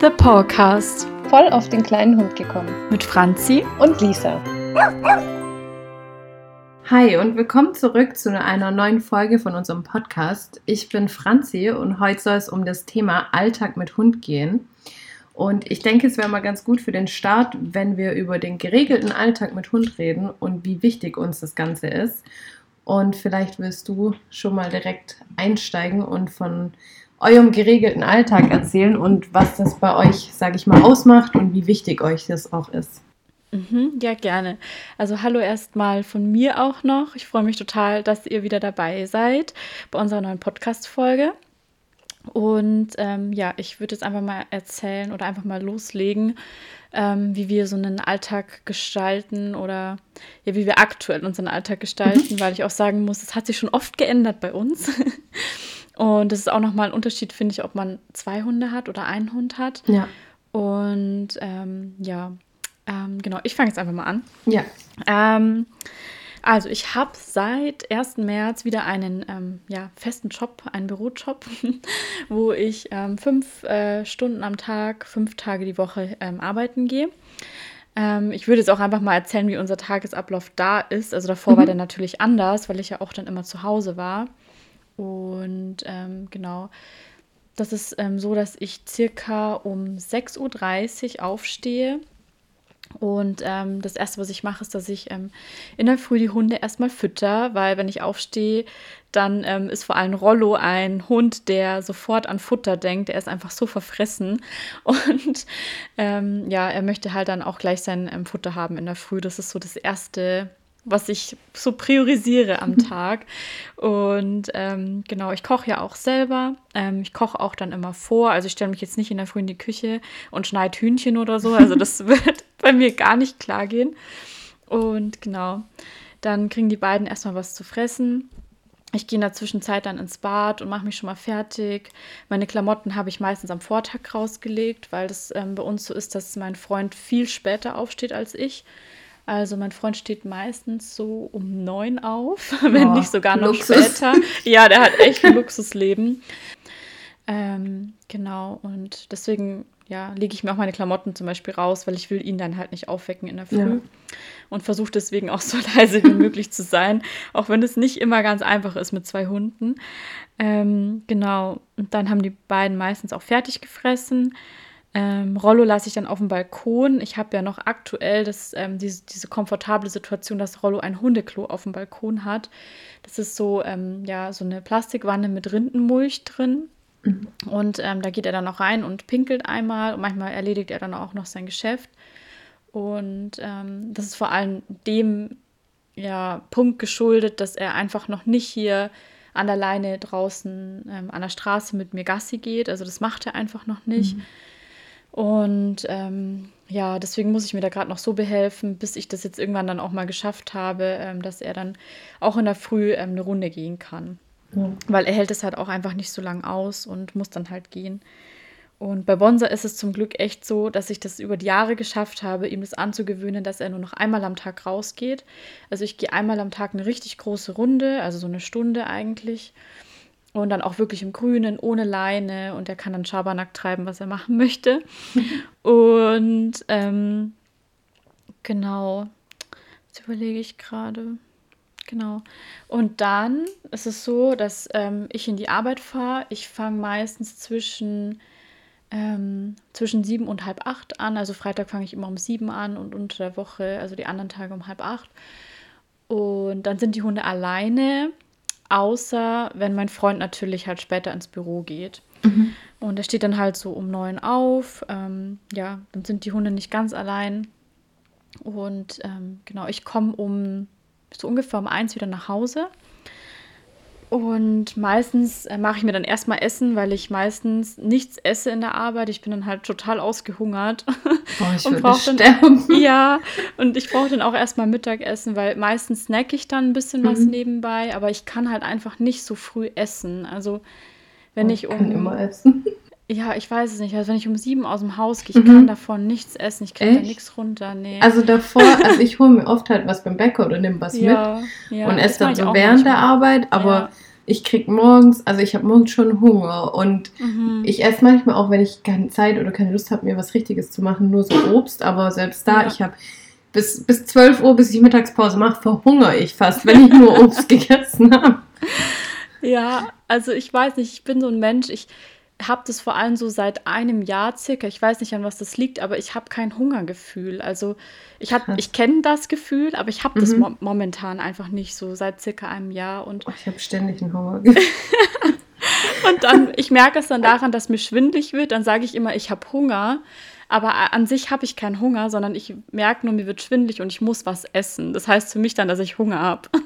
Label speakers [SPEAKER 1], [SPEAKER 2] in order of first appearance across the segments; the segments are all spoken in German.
[SPEAKER 1] The Podcast.
[SPEAKER 2] Voll auf den kleinen Hund gekommen.
[SPEAKER 1] Mit Franzi
[SPEAKER 2] und Lisa.
[SPEAKER 3] Hi und willkommen zurück zu einer neuen Folge von unserem Podcast. Ich bin Franzi und heute soll es um das Thema Alltag mit Hund gehen. Und ich denke, es wäre mal ganz gut für den Start, wenn wir über den geregelten Alltag mit Hund reden und wie wichtig uns das Ganze ist. Und vielleicht willst du schon mal direkt einsteigen und von eurem geregelten Alltag erzählen und was das bei euch, sage ich mal, ausmacht und wie wichtig euch das auch ist.
[SPEAKER 1] Mhm, ja, gerne. Also hallo erstmal von mir auch noch. Ich freue mich total, dass ihr wieder dabei seid bei unserer neuen Podcast-Folge. Und ähm, ja, ich würde jetzt einfach mal erzählen oder einfach mal loslegen, ähm, wie wir so einen Alltag gestalten oder ja, wie wir aktuell unseren Alltag gestalten, mhm. weil ich auch sagen muss, es hat sich schon oft geändert bei uns. Und das ist auch nochmal ein Unterschied, finde ich, ob man zwei Hunde hat oder einen Hund hat.
[SPEAKER 3] Ja.
[SPEAKER 1] Und ähm, ja, ähm, genau, ich fange jetzt einfach mal an.
[SPEAKER 3] Ja.
[SPEAKER 1] Ähm, also ich habe seit 1. März wieder einen ähm, ja, festen Job, einen Bürojob, wo ich ähm, fünf äh, Stunden am Tag, fünf Tage die Woche ähm, arbeiten gehe. Ähm, ich würde jetzt auch einfach mal erzählen, wie unser Tagesablauf da ist. Also davor mhm. war der natürlich anders, weil ich ja auch dann immer zu Hause war. Und ähm, genau, das ist ähm, so, dass ich circa um 6.30 Uhr aufstehe. Und ähm, das Erste, was ich mache, ist, dass ich ähm, in der Früh die Hunde erstmal fütter, weil wenn ich aufstehe, dann ähm, ist vor allem Rollo ein Hund, der sofort an Futter denkt. Der ist einfach so verfressen. Und ähm, ja, er möchte halt dann auch gleich sein ähm, Futter haben in der Früh. Das ist so das Erste, was ich so priorisiere am Tag. Und ähm, genau, ich koche ja auch selber. Ähm, ich koche auch dann immer vor. Also ich stelle mich jetzt nicht in der Früh in die Küche und schneide Hühnchen oder so. Also das wird bei mir gar nicht klar gehen. Und genau, dann kriegen die beiden erstmal was zu fressen. Ich gehe in der Zwischenzeit dann ins Bad und mache mich schon mal fertig. Meine Klamotten habe ich meistens am Vortag rausgelegt, weil das ähm, bei uns so ist, dass mein Freund viel später aufsteht als ich. Also mein Freund steht meistens so um neun auf, wenn oh, nicht sogar noch Luxus. später. Ja, der hat echt ein Luxusleben. Ähm, genau, und deswegen ja, lege ich mir auch meine Klamotten zum Beispiel raus, weil ich will ihn dann halt nicht aufwecken in der Früh. Ja. Und versuche deswegen auch so leise wie möglich zu sein, auch wenn es nicht immer ganz einfach ist mit zwei Hunden. Ähm, genau, und dann haben die beiden meistens auch fertig gefressen. Ähm, Rollo lasse ich dann auf dem Balkon. Ich habe ja noch aktuell das, ähm, diese, diese komfortable Situation, dass Rollo ein Hundeklo auf dem Balkon hat. Das ist so, ähm, ja, so eine Plastikwanne mit Rindenmulch drin. Mhm. Und ähm, da geht er dann noch rein und pinkelt einmal. Und manchmal erledigt er dann auch noch sein Geschäft. Und ähm, das ist vor allem dem ja, Punkt geschuldet, dass er einfach noch nicht hier an der Leine draußen ähm, an der Straße mit mir Gassi geht. Also das macht er einfach noch nicht. Mhm. Und ähm, ja, deswegen muss ich mir da gerade noch so behelfen, bis ich das jetzt irgendwann dann auch mal geschafft habe, ähm, dass er dann auch in der Früh ähm, eine Runde gehen kann. Ja. Weil er hält es halt auch einfach nicht so lang aus und muss dann halt gehen. Und bei Bonsa ist es zum Glück echt so, dass ich das über die Jahre geschafft habe, ihm das anzugewöhnen, dass er nur noch einmal am Tag rausgeht. Also ich gehe einmal am Tag eine richtig große Runde, also so eine Stunde eigentlich. Und dann auch wirklich im Grünen, ohne Leine. Und er kann dann Schabernack treiben, was er machen möchte. und ähm, genau, jetzt überlege ich gerade. Genau. Und dann ist es so, dass ähm, ich in die Arbeit fahre. Ich fange meistens zwischen, ähm, zwischen sieben und halb acht an. Also Freitag fange ich immer um sieben an und unter der Woche, also die anderen Tage um halb acht. Und dann sind die Hunde alleine außer wenn mein Freund natürlich halt später ins Büro geht. Mhm. Und er steht dann halt so um neun auf. Ähm, ja, dann sind die Hunde nicht ganz allein. Und ähm, genau, ich komme um so ungefähr um eins wieder nach Hause. Und meistens äh, mache ich mir dann erstmal Essen, weil ich meistens nichts esse in der Arbeit. Ich bin dann halt total ausgehungert.
[SPEAKER 3] Boah, ich und brauche dann
[SPEAKER 1] Ja, und ich brauche dann auch erstmal Mittagessen, weil meistens snack ich dann ein bisschen mhm. was nebenbei, aber ich kann halt einfach nicht so früh essen. Also wenn oh, ich,
[SPEAKER 3] ich um. Kann immer essen.
[SPEAKER 1] Ja, ich weiß es nicht. Also wenn ich um sieben aus dem Haus gehe, ich mhm. kann davon nichts essen, ich kriege da nichts runter. Nee.
[SPEAKER 3] Also davor, also ich hole mir oft halt was beim Bäcker oder nehme was ja, mit ja, und esse dann so während manchmal. der Arbeit, aber ja ich krieg morgens, also ich habe morgens schon Hunger und mhm. ich esse manchmal auch, wenn ich keine Zeit oder keine Lust habe, mir was Richtiges zu machen, nur so Obst, aber selbst da, ich habe bis, bis 12 Uhr, bis ich Mittagspause mache, verhungere ich fast, wenn ich nur Obst gegessen habe.
[SPEAKER 1] Ja, also ich weiß nicht, ich bin so ein Mensch, ich habe das vor allem so seit einem Jahr circa. Ich weiß nicht, an was das liegt, aber ich habe kein Hungergefühl. Also ich, ich kenne das Gefühl, aber ich habe das mhm. mo momentan einfach nicht so seit circa einem Jahr. Und
[SPEAKER 3] oh, ich habe ständig ein Hungergefühl.
[SPEAKER 1] und dann, ich merke es dann daran, dass mir schwindlig wird. Dann sage ich immer, ich habe Hunger. Aber an sich habe ich keinen Hunger, sondern ich merke nur, mir wird schwindlig und ich muss was essen. Das heißt für mich dann, dass ich Hunger habe.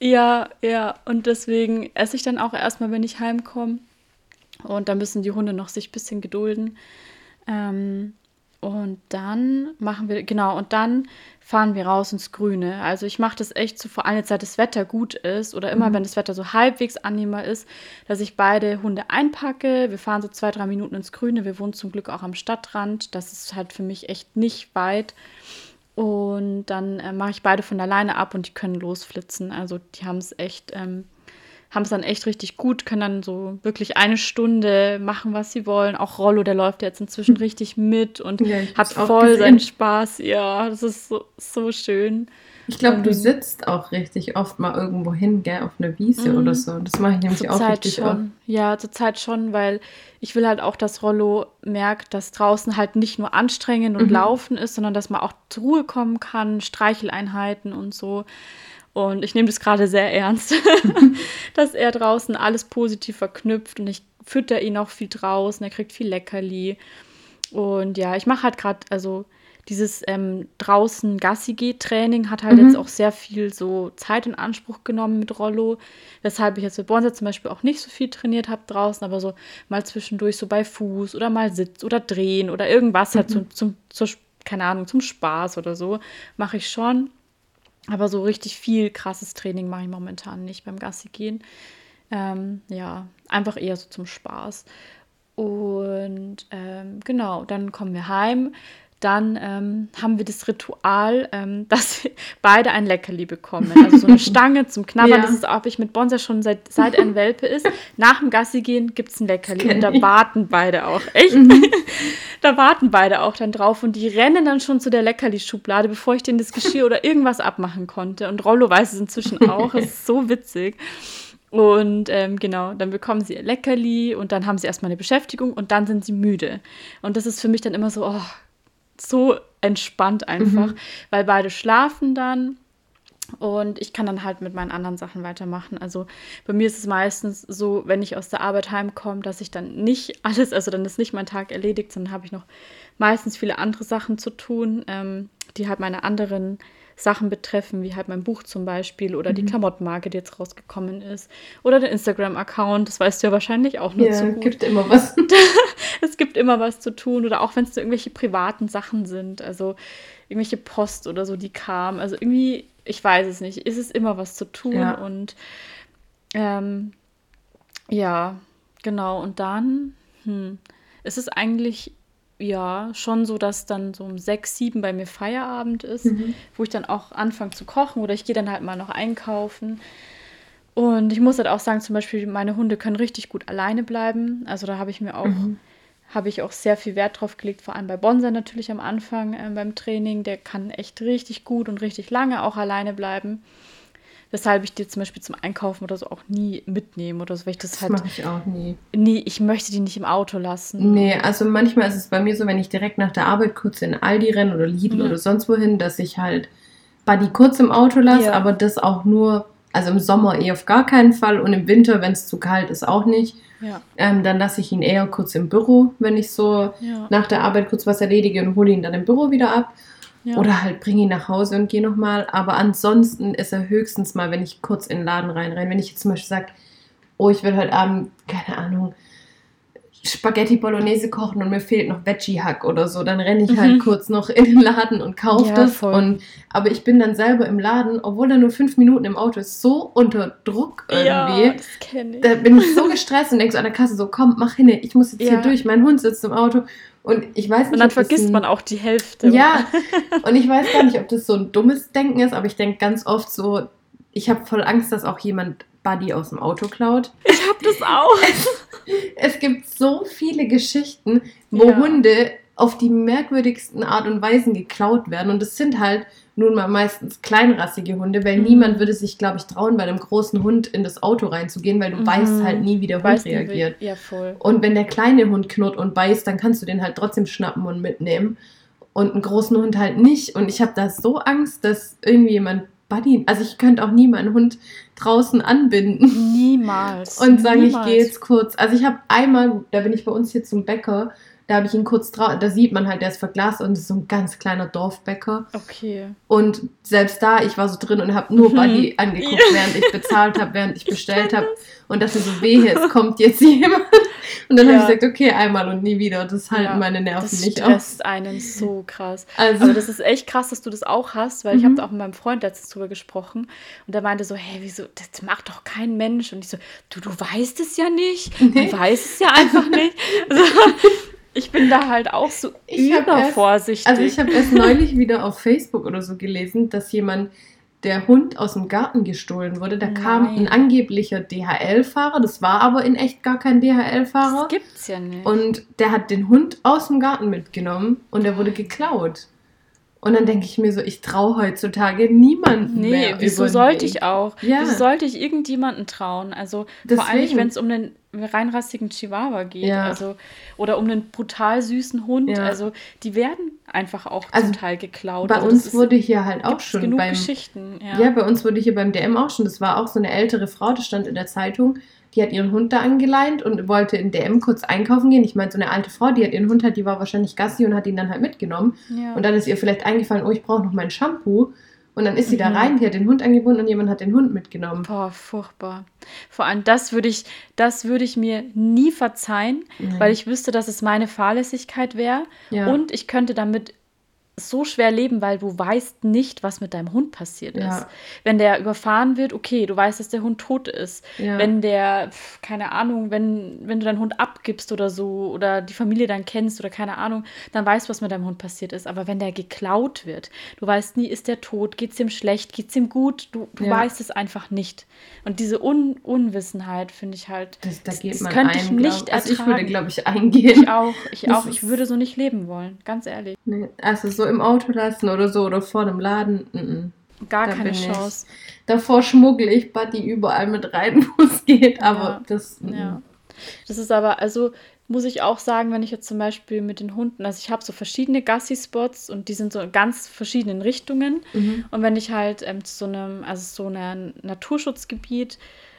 [SPEAKER 1] Ja, ja. Und deswegen esse ich dann auch erstmal, wenn ich heimkomme. Und da müssen die Hunde noch sich ein bisschen gedulden. Ähm, und dann machen wir, genau, und dann fahren wir raus ins Grüne. Also ich mache das echt so, vor allem jetzt, seit das Wetter gut ist oder immer, mhm. wenn das Wetter so halbwegs annehmbar ist, dass ich beide Hunde einpacke. Wir fahren so zwei, drei Minuten ins Grüne. Wir wohnen zum Glück auch am Stadtrand. Das ist halt für mich echt nicht weit. Und dann äh, mache ich beide von alleine ab und die können losflitzen. Also die haben es echt ähm, haben es dann echt richtig gut, können dann so wirklich eine Stunde machen, was sie wollen. Auch Rollo, der läuft jetzt inzwischen hm. richtig mit und ja, hat voll seinen Spaß. Ja, das ist so, so schön.
[SPEAKER 3] Ich glaube, du sitzt auch richtig oft mal irgendwo hin, gell, auf einer Wiese oder mhm. so. Das mache ich nämlich auch
[SPEAKER 1] richtig schon. oft. Ja, zurzeit schon, weil ich will halt auch, dass Rollo merkt, dass draußen halt nicht nur anstrengend und mhm. laufen ist, sondern dass man auch zur Ruhe kommen kann, Streicheleinheiten und so. Und ich nehme das gerade sehr ernst, dass er draußen alles positiv verknüpft und ich fütter ihn auch viel draußen, er kriegt viel Leckerli. Und ja, ich mache halt gerade, also dieses ähm, draußen Gassi-Training hat halt mhm. jetzt auch sehr viel so Zeit in Anspruch genommen mit Rollo, weshalb ich jetzt mit Bonser zum Beispiel auch nicht so viel trainiert habe draußen, aber so mal zwischendurch so bei Fuß oder mal Sitz oder Drehen oder irgendwas halt mhm. halt zum, zum, zur, keine Ahnung, zum Spaß oder so, mache ich schon. Aber so richtig viel krasses Training mache ich momentan nicht beim Gassi gehen. Ähm, ja, einfach eher so zum Spaß. Und ähm, genau, dann kommen wir heim dann ähm, haben wir das Ritual, ähm, dass beide ein Leckerli bekommen. Also so eine Stange zum Knabbern. Ja. Das ist auch ich mit Bonser schon seit, seit ein Welpe ist. Nach dem Gassi gehen gibt es ein Leckerli. Und da warten beide auch. Echt? Mhm. da warten beide auch dann drauf. Und die rennen dann schon zu der Leckerli-Schublade, bevor ich denen das Geschirr oder irgendwas abmachen konnte. Und Rollo weiß es inzwischen auch. Es ist so witzig. Und ähm, genau, dann bekommen sie ihr Leckerli und dann haben sie erstmal eine Beschäftigung und dann sind sie müde. Und das ist für mich dann immer so, oh so entspannt einfach, mhm. weil beide schlafen dann und ich kann dann halt mit meinen anderen Sachen weitermachen. Also bei mir ist es meistens so, wenn ich aus der Arbeit heimkomme, dass ich dann nicht alles, also dann ist nicht mein Tag erledigt, sondern habe ich noch meistens viele andere Sachen zu tun, ähm, die halt meine anderen Sachen betreffen, wie halt mein Buch zum Beispiel oder mhm. die Klamottenmarke, die jetzt rausgekommen ist. Oder der Instagram-Account, das weißt du ja wahrscheinlich auch nur ja, zu gut. gibt immer was. es gibt immer was zu tun. Oder auch wenn es irgendwelche privaten Sachen sind, also irgendwelche Post oder so, die kam. Also irgendwie, ich weiß es nicht, ist es immer was zu tun. Ja. Und ähm, ja, genau. Und dann hm, ist es eigentlich ja, schon so, dass dann so um sechs, sieben bei mir Feierabend ist, mhm. wo ich dann auch anfange zu kochen oder ich gehe dann halt mal noch einkaufen. Und ich muss halt auch sagen, zum Beispiel, meine Hunde können richtig gut alleine bleiben. Also da habe ich mir auch, mhm. habe ich auch sehr viel Wert drauf gelegt, vor allem bei Bonser natürlich am Anfang äh, beim Training. Der kann echt richtig gut und richtig lange auch alleine bleiben weshalb ich die zum Beispiel zum Einkaufen oder so auch nie mitnehme oder so, weil ich das, das halt.
[SPEAKER 3] mache ich auch nie.
[SPEAKER 1] Nee, ich möchte die nicht im Auto lassen.
[SPEAKER 3] Nee, also manchmal ist es bei mir so, wenn ich direkt nach der Arbeit kurz in Aldi renne oder Lidl mhm. oder sonst wohin, dass ich halt Buddy kurz im Auto lasse, ja. aber das auch nur, also im Sommer eh auf gar keinen Fall und im Winter, wenn es zu kalt ist, auch nicht. Ja. Ähm, dann lasse ich ihn eher kurz im Büro, wenn ich so ja. nach der Arbeit kurz was erledige und hole ihn dann im Büro wieder ab. Ja. Oder halt bring ihn nach Hause und geh nochmal. Aber ansonsten ist er höchstens mal, wenn ich kurz in den Laden reinrenne. Wenn ich jetzt zum Beispiel sage, oh, ich will heute Abend, keine Ahnung, Spaghetti Bolognese kochen und mir fehlt noch Veggie-Hack oder so, dann renne ich halt mhm. kurz noch in den Laden und kaufe ja, das. Und, aber ich bin dann selber im Laden, obwohl er nur fünf Minuten im Auto ist, so unter Druck irgendwie. Ja, das kenne ich. Da bin ich so gestresst und denke so an der Kasse so, komm, mach hin, ich muss jetzt ja. hier durch, mein Hund sitzt im Auto. Und ich weiß nicht.
[SPEAKER 1] Und dann vergisst ein, man auch die Hälfte.
[SPEAKER 3] Ja, und ich weiß gar nicht, ob das so ein dummes Denken ist, aber ich denke ganz oft so, ich habe voll Angst, dass auch jemand Buddy aus dem Auto klaut.
[SPEAKER 1] Ich hab das auch.
[SPEAKER 3] Es gibt so viele Geschichten, wo
[SPEAKER 1] Ja.
[SPEAKER 3] Hunde auf die merkwürdigsten Art und Weisen geklaut werden. Und es sind halt nun mal meistens kleinrassige Hunde, weil
[SPEAKER 1] Mhm.
[SPEAKER 3] niemand würde sich, glaube ich, trauen, bei einem großen Hund in das Auto reinzugehen, weil du
[SPEAKER 1] Mhm.
[SPEAKER 3] weißt halt nie, wie der Hund reagiert.
[SPEAKER 1] Ja, voll.
[SPEAKER 3] Und wenn der kleine Hund knurrt und beißt, dann kannst du den halt trotzdem schnappen und mitnehmen. Und einen großen Hund halt nicht. Und ich habe da so Angst, dass irgendwie jemand Buddy, also ich könnte auch nie meinen Hund draußen anbinden
[SPEAKER 1] Niemals.
[SPEAKER 3] und sagen,
[SPEAKER 1] Niemals.
[SPEAKER 3] ich gehe jetzt kurz. Also ich habe einmal, da bin ich bei uns hier zum Bäcker, da habe ich ihn kurz draußen, da sieht man halt, der ist verglast und das ist so ein ganz kleiner Dorfbäcker.
[SPEAKER 1] Okay.
[SPEAKER 3] Und selbst da, ich war so drin und habe nur
[SPEAKER 1] Mhm.
[SPEAKER 3] Buddy angeguckt,
[SPEAKER 1] Ja.
[SPEAKER 3] während ich bezahlt habe, während ich bestellt habe und dachte so, wehe, es kommt jetzt jemand. Und dann
[SPEAKER 1] Ja.
[SPEAKER 3] habe ich gesagt, okay, einmal und nie wieder. Das halten
[SPEAKER 1] Ja,
[SPEAKER 3] meine Nerven
[SPEAKER 1] Das
[SPEAKER 3] nicht aus.
[SPEAKER 1] stresst einen so krass.
[SPEAKER 3] Also,
[SPEAKER 1] Aber das ist echt krass, dass du das auch hast, weil ich
[SPEAKER 3] Mhm.
[SPEAKER 1] habe da auch mit meinem Freund letztens drüber gesprochen und der meinte so, hey, wieso, das macht doch kein Mensch. Und ich so, du, du weißt es ja nicht.
[SPEAKER 3] Nee.
[SPEAKER 1] Du weißt es ja einfach nicht. Also, ich bin da halt auch so
[SPEAKER 3] Ich hab erst-
[SPEAKER 1] übervorsichtig.
[SPEAKER 3] also ich habe erst neulich wieder auf Facebook oder so gelesen, dass jemand der Hund aus dem Garten gestohlen wurde. Da kam ein
[SPEAKER 1] Nein.
[SPEAKER 3] angeblicher DHL-Fahrer, das war aber in echt gar kein
[SPEAKER 1] das
[SPEAKER 3] DHL-Fahrer.
[SPEAKER 1] gibt's ja nicht.
[SPEAKER 3] Und der hat den Hund aus dem Garten mitgenommen und der wurde geklaut. Und dann denke ich mir so, ich traue heutzutage niemanden
[SPEAKER 1] Nee,
[SPEAKER 3] mehr.
[SPEAKER 1] wieso
[SPEAKER 3] über den
[SPEAKER 1] sollte ich auch?
[SPEAKER 3] Ja.
[SPEAKER 1] Wieso sollte ich irgendjemanden trauen? Also vor allem,
[SPEAKER 3] Deswegen.
[SPEAKER 1] wenn es um einen reinrassigen Chihuahua geht,
[SPEAKER 3] Ja.
[SPEAKER 1] also oder um einen brutal süßen Hund.
[SPEAKER 3] Ja.
[SPEAKER 1] Also die werden einfach auch
[SPEAKER 3] Also
[SPEAKER 1] zum Teil geklaut.
[SPEAKER 3] Bei
[SPEAKER 1] also
[SPEAKER 3] uns
[SPEAKER 1] ist-
[SPEAKER 3] wurde hier halt auch schon
[SPEAKER 1] genug
[SPEAKER 3] beim
[SPEAKER 1] Geschichten.
[SPEAKER 3] Ja.
[SPEAKER 1] Ja.
[SPEAKER 3] bei uns wurde hier beim DM auch schon, das war auch so eine ältere Frau, das stand in der Zeitung, die hat ihren Hund da angeleint und wollte in DM kurz einkaufen gehen. Ich meine, so eine alte Frau, die hat ihren Hund halt, die war wahrscheinlich Gassi und hat ihn dann halt mitgenommen. Und dann ist ihr vielleicht eingefallen, oh, ich brauche noch mein Shampoo. Und dann ist sie da
[SPEAKER 1] Mhm.
[SPEAKER 3] rein, die hat den Hund angebunden und jemand hat den Hund mitgenommen.
[SPEAKER 1] Boah, furchtbar. Vor allem das würde ich, das würde ich mir nie verzeihen, weil ich wüsste, dass es meine Fahrlässigkeit wäre.
[SPEAKER 3] ja.
[SPEAKER 1] Und ich könnte damit so schwer leben, weil du weißt nicht, was mit deinem Hund passiert ist.
[SPEAKER 3] Ja.
[SPEAKER 1] Wenn der überfahren wird, okay, du weißt, dass der Hund tot ist.
[SPEAKER 3] Ja.
[SPEAKER 1] Wenn der, keine Ahnung, wenn, wenn du deinen Hund abgibst oder so oder die Familie dann kennst oder keine Ahnung, dann weißt du, was mit deinem Hund passiert ist. Aber wenn der geklaut wird, du weißt nie, ist der tot, geht es ihm schlecht, geht es ihm gut, du, du
[SPEAKER 3] Ja.
[SPEAKER 1] weißt es einfach nicht. Und diese Un Unwissenheit finde ich halt,
[SPEAKER 3] das, da
[SPEAKER 1] das- das könnte
[SPEAKER 3] ein,
[SPEAKER 1] ich nicht
[SPEAKER 3] glaub, Also ich würde,
[SPEAKER 1] ertragen.
[SPEAKER 3] glaube ich, eingehen.
[SPEAKER 1] ich auch, ich auch, ich würde so nicht leben wollen, ganz ehrlich.
[SPEAKER 3] Nee, also so im Auto lassen oder so oder vor dem Laden. mhm.
[SPEAKER 1] Gar
[SPEAKER 3] Da
[SPEAKER 1] keine
[SPEAKER 3] bin ich-
[SPEAKER 1] Chance.
[SPEAKER 3] Davor schmuggle ich Buddy überall mit rein, wo es geht, aber
[SPEAKER 1] Ja,
[SPEAKER 3] das. mhm.
[SPEAKER 1] Ja. Das ist aber, also muss ich auch sagen, wenn ich jetzt zum Beispiel mit den Hunden, also ich habe so verschiedene Gassi-Spots und die sind so in ganz verschiedenen Richtungen.
[SPEAKER 3] Mhm.
[SPEAKER 1] Und wenn ich halt ähm, zu so einem, also so einem Naturschutzgebiet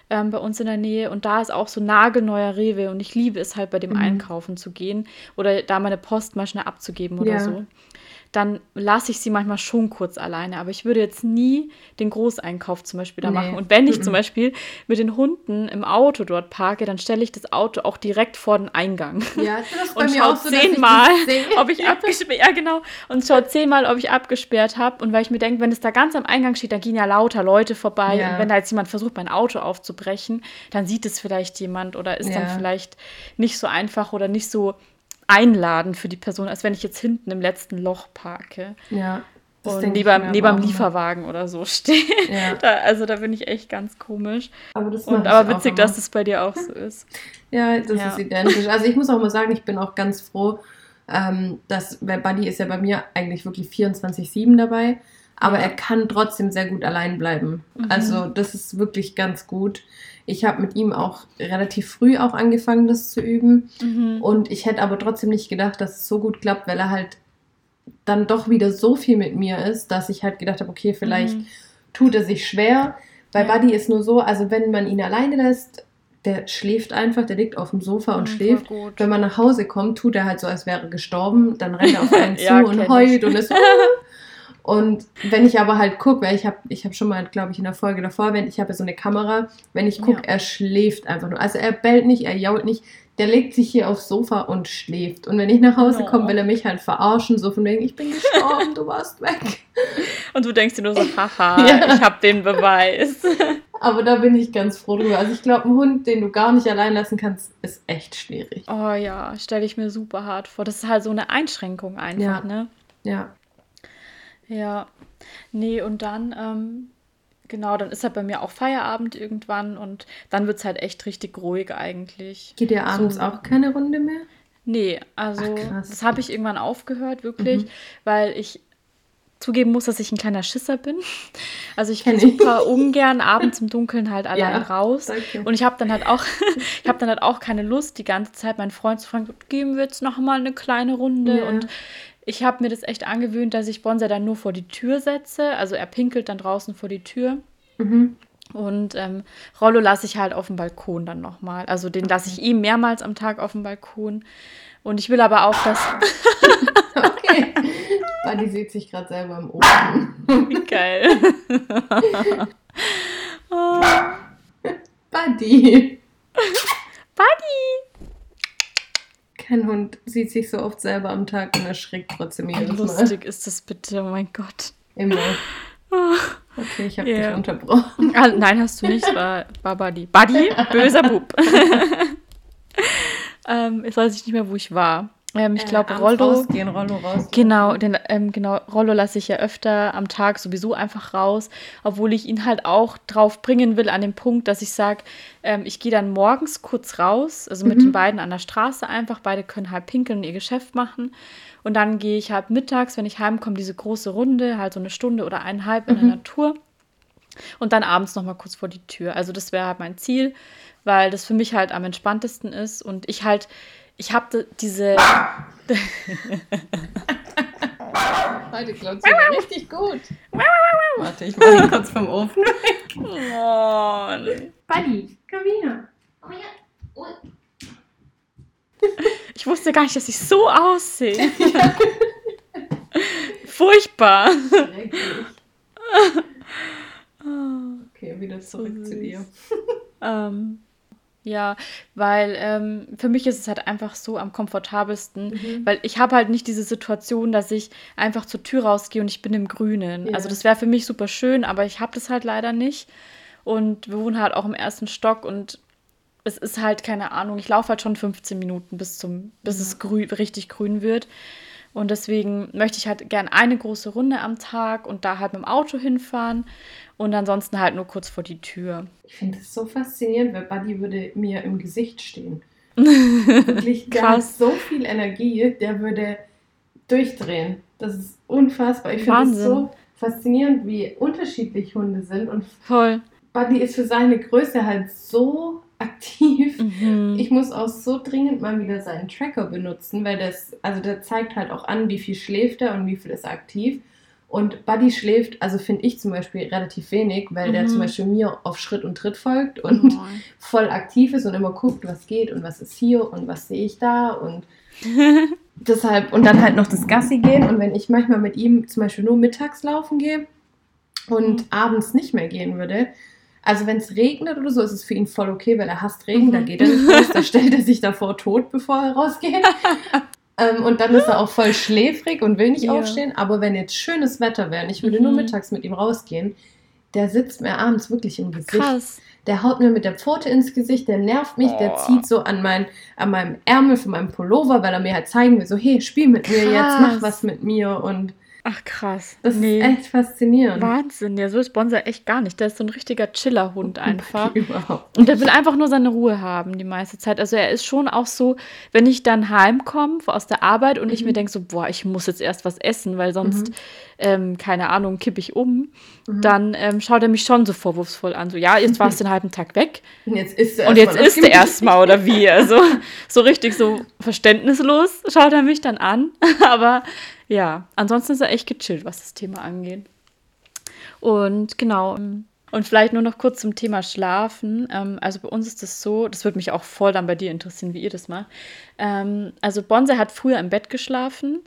[SPEAKER 1] ähm, bei uns in der Nähe und da ist auch so nagelneuer Rewe und ich liebe es halt bei dem
[SPEAKER 3] Mhm.
[SPEAKER 1] Einkaufen zu gehen oder da meine Post mal schnell abzugeben oder
[SPEAKER 3] Ja.
[SPEAKER 1] so. Dann lasse ich sie manchmal schon kurz alleine, aber ich würde jetzt nie den Großeinkauf zum Beispiel da
[SPEAKER 3] Nee.
[SPEAKER 1] machen. Und wenn ich zum Beispiel mit den Hunden im Auto dort parke, dann stelle ich das Auto auch direkt vor den Eingang
[SPEAKER 3] Ja, das ist bei
[SPEAKER 1] und
[SPEAKER 3] mir auch so,
[SPEAKER 1] zehnmal, ob ich abgesperrt, ja genau, und schaue zehnmal, ob ich abgesperrt habe. Und weil ich mir denke, wenn es da ganz am Eingang steht, da gehen ja lauter Leute vorbei.
[SPEAKER 3] Ja.
[SPEAKER 1] Und wenn da jetzt jemand versucht, mein Auto aufzubrechen, dann sieht es vielleicht jemand oder ist dann
[SPEAKER 3] Ja.
[SPEAKER 1] vielleicht nicht so einfach oder nicht so einladend für die Person, als wenn ich jetzt hinten im letzten Loch parke
[SPEAKER 3] Ja. das
[SPEAKER 1] und neben, neben am. Lieferwagen oder so stehe.
[SPEAKER 3] Ja.
[SPEAKER 1] Da, also da bin ich echt ganz komisch.
[SPEAKER 3] Aber das
[SPEAKER 1] Und aber witzig, dass es bei dir auch so ist.
[SPEAKER 3] Ja, das
[SPEAKER 1] Ja.
[SPEAKER 3] ist identisch. Also ich muss auch mal sagen, ich bin auch ganz froh, ähm, dass, weil Buddy ist ja bei mir eigentlich wirklich 24-7 dabei, aber
[SPEAKER 1] Ja.
[SPEAKER 3] er kann trotzdem sehr gut allein bleiben.
[SPEAKER 1] Mhm.
[SPEAKER 3] Also das ist wirklich ganz gut. Ich habe mit ihm auch relativ früh auch angefangen, das zu üben.
[SPEAKER 1] Mhm.
[SPEAKER 3] Und ich hätte aber trotzdem nicht gedacht, dass es so gut klappt, weil er halt dann doch wieder so viel mit mir ist, dass ich halt gedacht habe, okay, vielleicht
[SPEAKER 1] Mhm.
[SPEAKER 3] tut er sich schwer. Bei
[SPEAKER 1] Ja.
[SPEAKER 3] Buddy ist nur so, also wenn man ihn alleine lässt, der schläft einfach, der liegt auf dem Sofa und
[SPEAKER 1] Mhm,
[SPEAKER 3] schläft. Wenn man nach Hause kommt, tut er halt so, als wäre er gestorben. Dann rennt er auf einen zu
[SPEAKER 1] Ja,
[SPEAKER 3] und heult
[SPEAKER 1] ich.
[SPEAKER 3] und ist. Und wenn ich aber halt gucke, weil ich habe ich hab schon mal, glaube ich, in der Folge davor, wenn ich habe ja so eine Kamera, wenn ich gucke,
[SPEAKER 1] Ja.
[SPEAKER 3] er schläft einfach nur. Also er bellt nicht, er jault nicht, der legt sich hier aufs Sofa und schläft. Und wenn ich nach Hause
[SPEAKER 1] Oh.
[SPEAKER 3] komme, will er mich halt verarschen, so von wegen, ich bin gestorben, du warst weg.
[SPEAKER 1] Und du denkst dir nur so, haha,
[SPEAKER 3] Ja.
[SPEAKER 1] ich habe den Beweis.
[SPEAKER 3] Aber da bin ich ganz froh drüber. Also ich glaube, ein Hund, den du gar nicht allein lassen kannst, ist echt schwierig.
[SPEAKER 1] Oh ja, stelle ich mir super hart vor. Das ist halt so eine Einschränkung einfach,
[SPEAKER 3] Ja.
[SPEAKER 1] ne?
[SPEAKER 3] Ja.
[SPEAKER 1] Ja. Nee, und dann ähm, Genau, dann ist halt bei mir auch Feierabend irgendwann und dann wird es halt echt richtig ruhig eigentlich.
[SPEAKER 3] Geht ihr abends so, auch keine Runde mehr?
[SPEAKER 1] Nee, also Ach, das habe ich irgendwann aufgehört, wirklich, mhm. weil ich zugeben muss, dass ich ein kleiner Schisser bin. Also ich gehe super ungern abends im Dunkeln halt allein ja, raus. Danke. Und ich habe dann halt auch, ich habe dann halt auch keine Lust, die ganze Zeit meinen Freund zu fragen, geben wir jetzt noch mal eine kleine Runde. Ja. Und ich habe mir das echt angewöhnt, dass ich Bonsai dann nur vor die Tür setze. Also er pinkelt dann draußen vor die Tür. Mhm. Und ähm, Rollo lasse ich halt auf dem Balkon dann nochmal. Also den lasse ich ihm mehrmals am Tag auf dem Balkon. Und ich will aber auch, dass.
[SPEAKER 3] okay. Buddy sieht sich gerade selber im Ofen.
[SPEAKER 1] Wie geil.
[SPEAKER 3] oh. Buddy.
[SPEAKER 1] Buddy.
[SPEAKER 3] Kein Hund sieht sich so oft selber am Tag und erschrickt trotzdem jedes
[SPEAKER 1] Mal. lustig ist das bitte, oh mein Gott.
[SPEAKER 3] Immer. Okay, ich habe yeah. dich unterbrochen.
[SPEAKER 1] Ah, nein, hast du nicht. War, war Buddy. Buddy, böser Bub. ähm, jetzt weiß ich nicht mehr, wo ich war. Ähm, ich glaube, äh, Rollo.
[SPEAKER 3] Rausgehen, Rollo raus.
[SPEAKER 1] Genau, den, ähm, genau, Rollo lasse ich ja öfter am Tag sowieso einfach raus, obwohl ich ihn halt auch drauf bringen will an den Punkt, dass ich sage, ähm, ich gehe dann morgens kurz raus, also mit mhm. den beiden an der Straße einfach. Beide können halt pinkeln und ihr Geschäft machen. Und dann gehe ich halt mittags, wenn ich heimkomme, diese große Runde, halt so eine Stunde oder eineinhalb in mhm. der Natur. Und dann abends nochmal kurz vor die Tür. Also das wäre halt mein Ziel, weil das für mich halt am entspanntesten ist und ich halt ich habe diese.
[SPEAKER 3] Heute klotzt sie richtig gut. Warte, ich mache ihn kurz vom Ofen weg. Oh, Buddy, komm her. Oh ja. Oh.
[SPEAKER 1] Ich wusste gar nicht, dass ich so aussehe. Furchtbar.
[SPEAKER 3] okay, wieder zurück so zu dir.
[SPEAKER 1] Ähm, ja, weil ähm, für mich ist es halt einfach so am komfortabelsten, mhm. weil ich habe halt nicht diese Situation, dass ich einfach zur Tür rausgehe und ich bin im Grünen. Ja. Also das wäre für mich super schön, aber ich habe das halt leider nicht. Und wir wohnen halt auch im ersten Stock und es ist halt keine Ahnung, ich laufe halt schon 15 Minuten bis zum, bis ja. es grün, richtig grün wird. Und deswegen möchte ich halt gern eine große Runde am Tag und da halt mit dem Auto hinfahren und ansonsten halt nur kurz vor die Tür.
[SPEAKER 3] Ich finde es so faszinierend, weil Buddy würde mir im Gesicht stehen. Wirklich ganz so viel Energie, der würde durchdrehen. Das ist unfassbar. Ich finde es so faszinierend, wie unterschiedlich Hunde sind. Und
[SPEAKER 1] Voll.
[SPEAKER 3] Buddy ist für seine Größe halt so aktiv. Mhm. Ich muss auch so dringend mal wieder seinen Tracker benutzen, weil das, also der zeigt halt auch an, wie viel schläft er und wie viel ist aktiv. Und Buddy schläft, also finde ich zum Beispiel relativ wenig, weil mhm. der zum Beispiel mir auf Schritt und Tritt folgt und mhm. voll aktiv ist und immer guckt, was geht und was ist hier und was sehe ich da und deshalb und dann halt noch das Gassi gehen und wenn ich manchmal mit ihm zum Beispiel nur mittags laufen gehe und mhm. abends nicht mehr gehen würde, also wenn es regnet oder so, ist es für ihn voll okay, weil er hasst Regen, mhm. da geht er nicht raus, da stellt er sich davor tot, bevor er rausgeht. ähm, und dann ist er auch voll schläfrig und will nicht ja. aufstehen. Aber wenn jetzt schönes Wetter wäre und ich würde mhm. nur mittags mit ihm rausgehen, der sitzt mir abends wirklich im Gesicht. Krass. Der haut mir mit der Pfote ins Gesicht, der nervt mich, oh. der zieht so an, mein, an meinem Ärmel von meinem Pullover, weil er mir halt zeigen will, so, hey, spiel mit Krass. mir jetzt, mach was mit mir und
[SPEAKER 1] Ach krass.
[SPEAKER 3] Das nee. ist echt faszinierend.
[SPEAKER 1] Wahnsinn, ja, so ist Bonsai echt gar nicht. Der ist so ein richtiger Chillerhund einfach. Überhaupt. Und der will einfach nur seine Ruhe haben die meiste Zeit. Also er ist schon auch so, wenn ich dann heimkomme aus der Arbeit und mhm. ich mir denke so, boah, ich muss jetzt erst was essen, weil sonst, mhm. ähm, keine Ahnung, kippe ich um, mhm. dann ähm, schaut er mich schon so vorwurfsvoll an. So, ja, jetzt warst du den halben Tag weg.
[SPEAKER 3] Und jetzt isst
[SPEAKER 1] du erstmal erst oder wie? Also so richtig so verständnislos schaut er mich dann an. Aber ja, ansonsten ist er echt gechillt, was das Thema angeht. Und genau. Und vielleicht nur noch kurz zum Thema Schlafen. Ähm, also bei uns ist das so, das würde mich auch voll dann bei dir interessieren, wie ihr das macht. Ähm, also Bonse hat früher im Bett geschlafen.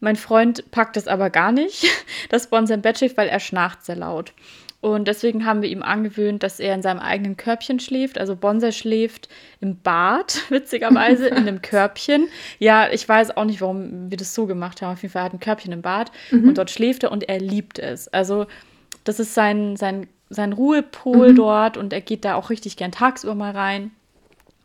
[SPEAKER 1] Mein Freund packt das aber gar nicht, dass Bonse im Bett schläft, weil er schnarcht sehr laut. Und deswegen haben wir ihm angewöhnt, dass er in seinem eigenen Körbchen schläft. Also Bonsai schläft im Bad, witzigerweise, in einem Körbchen. Ja, ich weiß auch nicht, warum wir das so gemacht haben. Auf jeden Fall hat er ein Körbchen im Bad mhm. und dort schläft er und er liebt es. Also das ist sein, sein, sein Ruhepol mhm. dort und er geht da auch richtig gern tagsüber mal rein.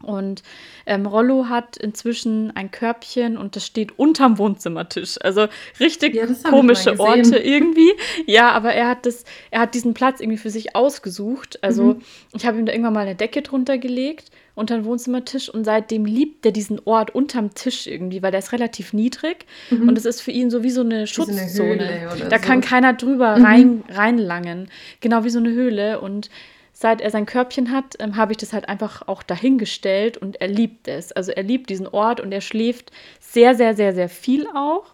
[SPEAKER 1] Und ähm, Rollo hat inzwischen ein Körbchen und das steht unterm Wohnzimmertisch. Also richtig ja, komische Orte irgendwie. Ja, aber er hat das, er hat diesen Platz irgendwie für sich ausgesucht. Also mhm. ich habe ihm da irgendwann mal eine Decke drunter gelegt unter den Wohnzimmertisch und seitdem liebt er diesen Ort unterm Tisch irgendwie, weil der ist relativ niedrig mhm. und es ist für ihn so wie so eine Schutzzone. So eine da so. kann keiner drüber mhm. rein, reinlangen. Genau wie so eine Höhle und seit er sein Körbchen hat, ähm, habe ich das halt einfach auch dahingestellt und er liebt es. Also er liebt diesen Ort und er schläft sehr, sehr, sehr, sehr viel auch.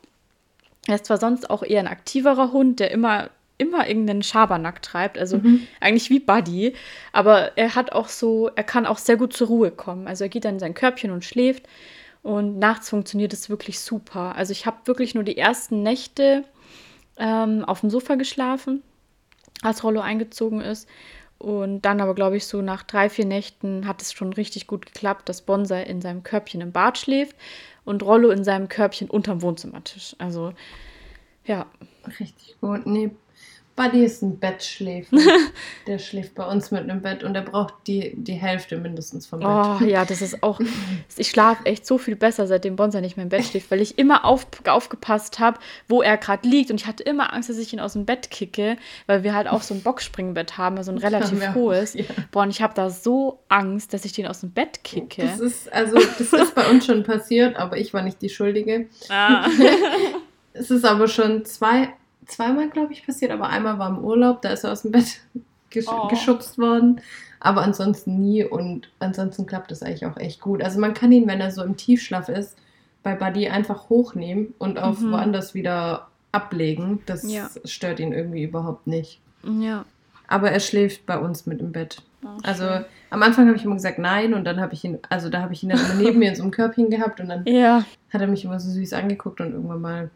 [SPEAKER 1] Er ist zwar sonst auch eher ein aktiverer Hund, der immer immer irgendeinen Schabernack treibt, also mhm. eigentlich wie Buddy, aber er hat auch so, er kann auch sehr gut zur Ruhe kommen. Also er geht dann in sein Körbchen und schläft und nachts funktioniert es wirklich super. Also ich habe wirklich nur die ersten Nächte ähm, auf dem Sofa geschlafen, als Rollo eingezogen ist und dann aber, glaube ich, so nach drei, vier Nächten hat es schon richtig gut geklappt, dass Bonsai in seinem Körbchen im Bad schläft und Rollo in seinem Körbchen unterm Wohnzimmertisch. Also, ja.
[SPEAKER 3] Richtig gut. Nee, Buddy ist ein Bettschläfer. der schläft bei uns mit einem Bett und er braucht die, die Hälfte mindestens vom Bett.
[SPEAKER 1] Oh ja, das ist auch. Ich schlafe echt so viel besser, seitdem Bonser nicht mehr im Bett schläft, weil ich immer auf, aufgepasst habe, wo er gerade liegt. Und ich hatte immer Angst, dass ich ihn aus dem Bett kicke, weil wir halt auch so ein Boxspringbett haben, also ein relativ hohes. Auch, ja. Boah, und ich habe da so Angst, dass ich den aus dem Bett kicke.
[SPEAKER 3] Das ist, also, das ist bei uns schon passiert, aber ich war nicht die Schuldige. Ah. es ist aber schon zwei zweimal, glaube ich, passiert, aber einmal war im Urlaub, da ist er aus dem Bett gesch oh. geschubst worden. Aber ansonsten nie und ansonsten klappt das eigentlich auch echt gut. Also man kann ihn, wenn er so im Tiefschlaf ist, bei Buddy einfach hochnehmen und auf mhm. woanders wieder ablegen. Das ja. stört ihn irgendwie überhaupt nicht.
[SPEAKER 1] Ja.
[SPEAKER 3] Aber er schläft bei uns mit im Bett. Oh, also am Anfang habe ich immer gesagt nein und dann habe ich ihn, also da habe ich ihn dann neben mir in so einem Körbchen gehabt und dann
[SPEAKER 1] ja.
[SPEAKER 3] hat er mich immer so süß angeguckt und irgendwann mal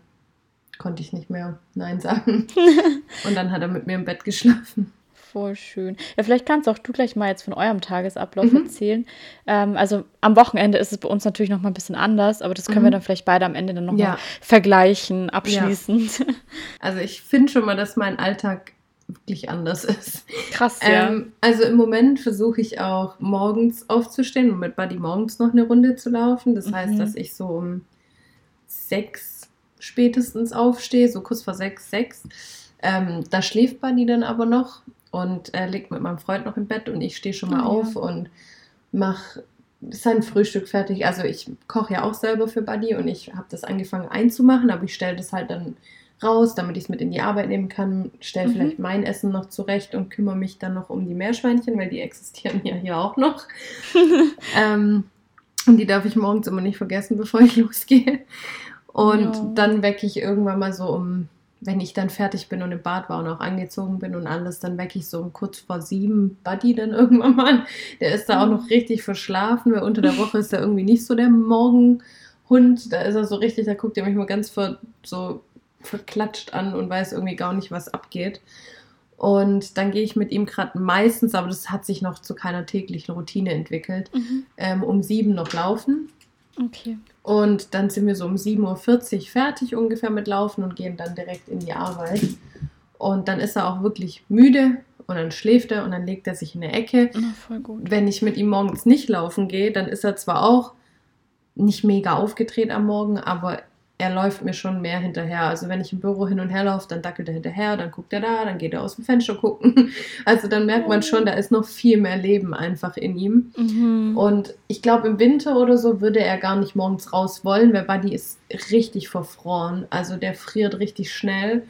[SPEAKER 3] konnte ich nicht mehr Nein sagen. und dann hat er mit mir im Bett geschlafen.
[SPEAKER 1] Voll schön. Ja, vielleicht kannst auch du gleich mal jetzt von eurem Tagesablauf mhm. erzählen. Ähm, also am Wochenende ist es bei uns natürlich noch mal ein bisschen anders, aber das können mhm. wir dann vielleicht beide am Ende dann noch ja. mal vergleichen, abschließend. Ja.
[SPEAKER 3] Also ich finde schon mal, dass mein Alltag wirklich anders ist.
[SPEAKER 1] Krass, ja. Ähm,
[SPEAKER 3] also im Moment versuche ich auch morgens aufzustehen und mit Buddy morgens noch eine Runde zu laufen. Das mhm. heißt, dass ich so um sechs spätestens aufstehe, so kurz vor sechs, sechs. Ähm, da schläft Bunny dann aber noch und er liegt mit meinem Freund noch im Bett und ich stehe schon mal oh, auf ja. und mache sein Frühstück fertig. Also ich koche ja auch selber für Buddy und ich habe das angefangen einzumachen, aber ich stelle das halt dann raus, damit ich es mit in die Arbeit nehmen kann, stelle mhm. vielleicht mein Essen noch zurecht und kümmere mich dann noch um die Meerschweinchen, weil die existieren ja hier auch noch. ähm, und die darf ich morgens immer nicht vergessen, bevor ich losgehe. Und ja. dann wecke ich irgendwann mal so um, wenn ich dann fertig bin und im Bad war und auch angezogen bin und alles, dann wecke ich so um kurz vor sieben Buddy dann irgendwann mal. Der ist da auch noch richtig verschlafen, weil unter der Woche ist er irgendwie nicht so der Morgenhund. Da ist er so richtig, da guckt er mich mal ganz ver, so verklatscht an und weiß irgendwie gar nicht, was abgeht. Und dann gehe ich mit ihm gerade meistens, aber das hat sich noch zu keiner täglichen Routine entwickelt, mhm. ähm, um sieben noch laufen.
[SPEAKER 1] Okay.
[SPEAKER 3] Und dann sind wir so um 7.40 Uhr fertig ungefähr mit Laufen und gehen dann direkt in die Arbeit. Und dann ist er auch wirklich müde und dann schläft er und dann legt er sich in der Ecke.
[SPEAKER 1] Na,
[SPEAKER 3] Wenn ich mit ihm morgens nicht laufen gehe, dann ist er zwar auch nicht mega aufgedreht am Morgen, aber er läuft mir schon mehr hinterher. Also wenn ich im Büro hin und her laufe, dann dackelt er hinterher, dann guckt er da, dann geht er aus dem Fenster gucken. Also dann merkt man schon, da ist noch viel mehr Leben einfach in ihm. Mhm. Und ich glaube, im Winter oder so würde er gar nicht morgens raus wollen, weil Buddy ist richtig verfroren. Also der friert richtig schnell.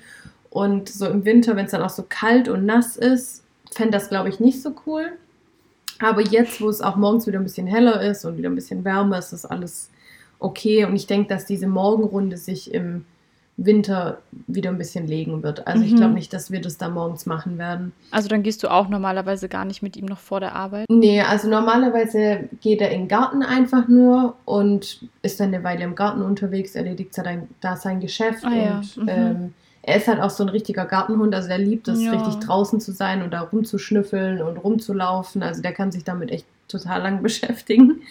[SPEAKER 3] Und so im Winter, wenn es dann auch so kalt und nass ist, fände das, glaube ich, nicht so cool. Aber jetzt, wo es auch morgens wieder ein bisschen heller ist und wieder ein bisschen wärmer ist, ist alles okay. Und ich denke, dass diese Morgenrunde sich im Winter wieder ein bisschen legen wird. Also mhm. ich glaube nicht, dass wir das da morgens machen werden.
[SPEAKER 1] Also dann gehst du auch normalerweise gar nicht mit ihm noch vor der Arbeit?
[SPEAKER 3] Nee, also normalerweise geht er in den Garten einfach nur und ist dann eine Weile im Garten unterwegs, erledigt da sein Geschäft ah, ja. und mhm. ähm, er ist halt auch so ein richtiger Gartenhund, also der liebt es, ja. richtig draußen zu sein und da rumzuschnüffeln und rumzulaufen. Also der kann sich damit echt total lang beschäftigen.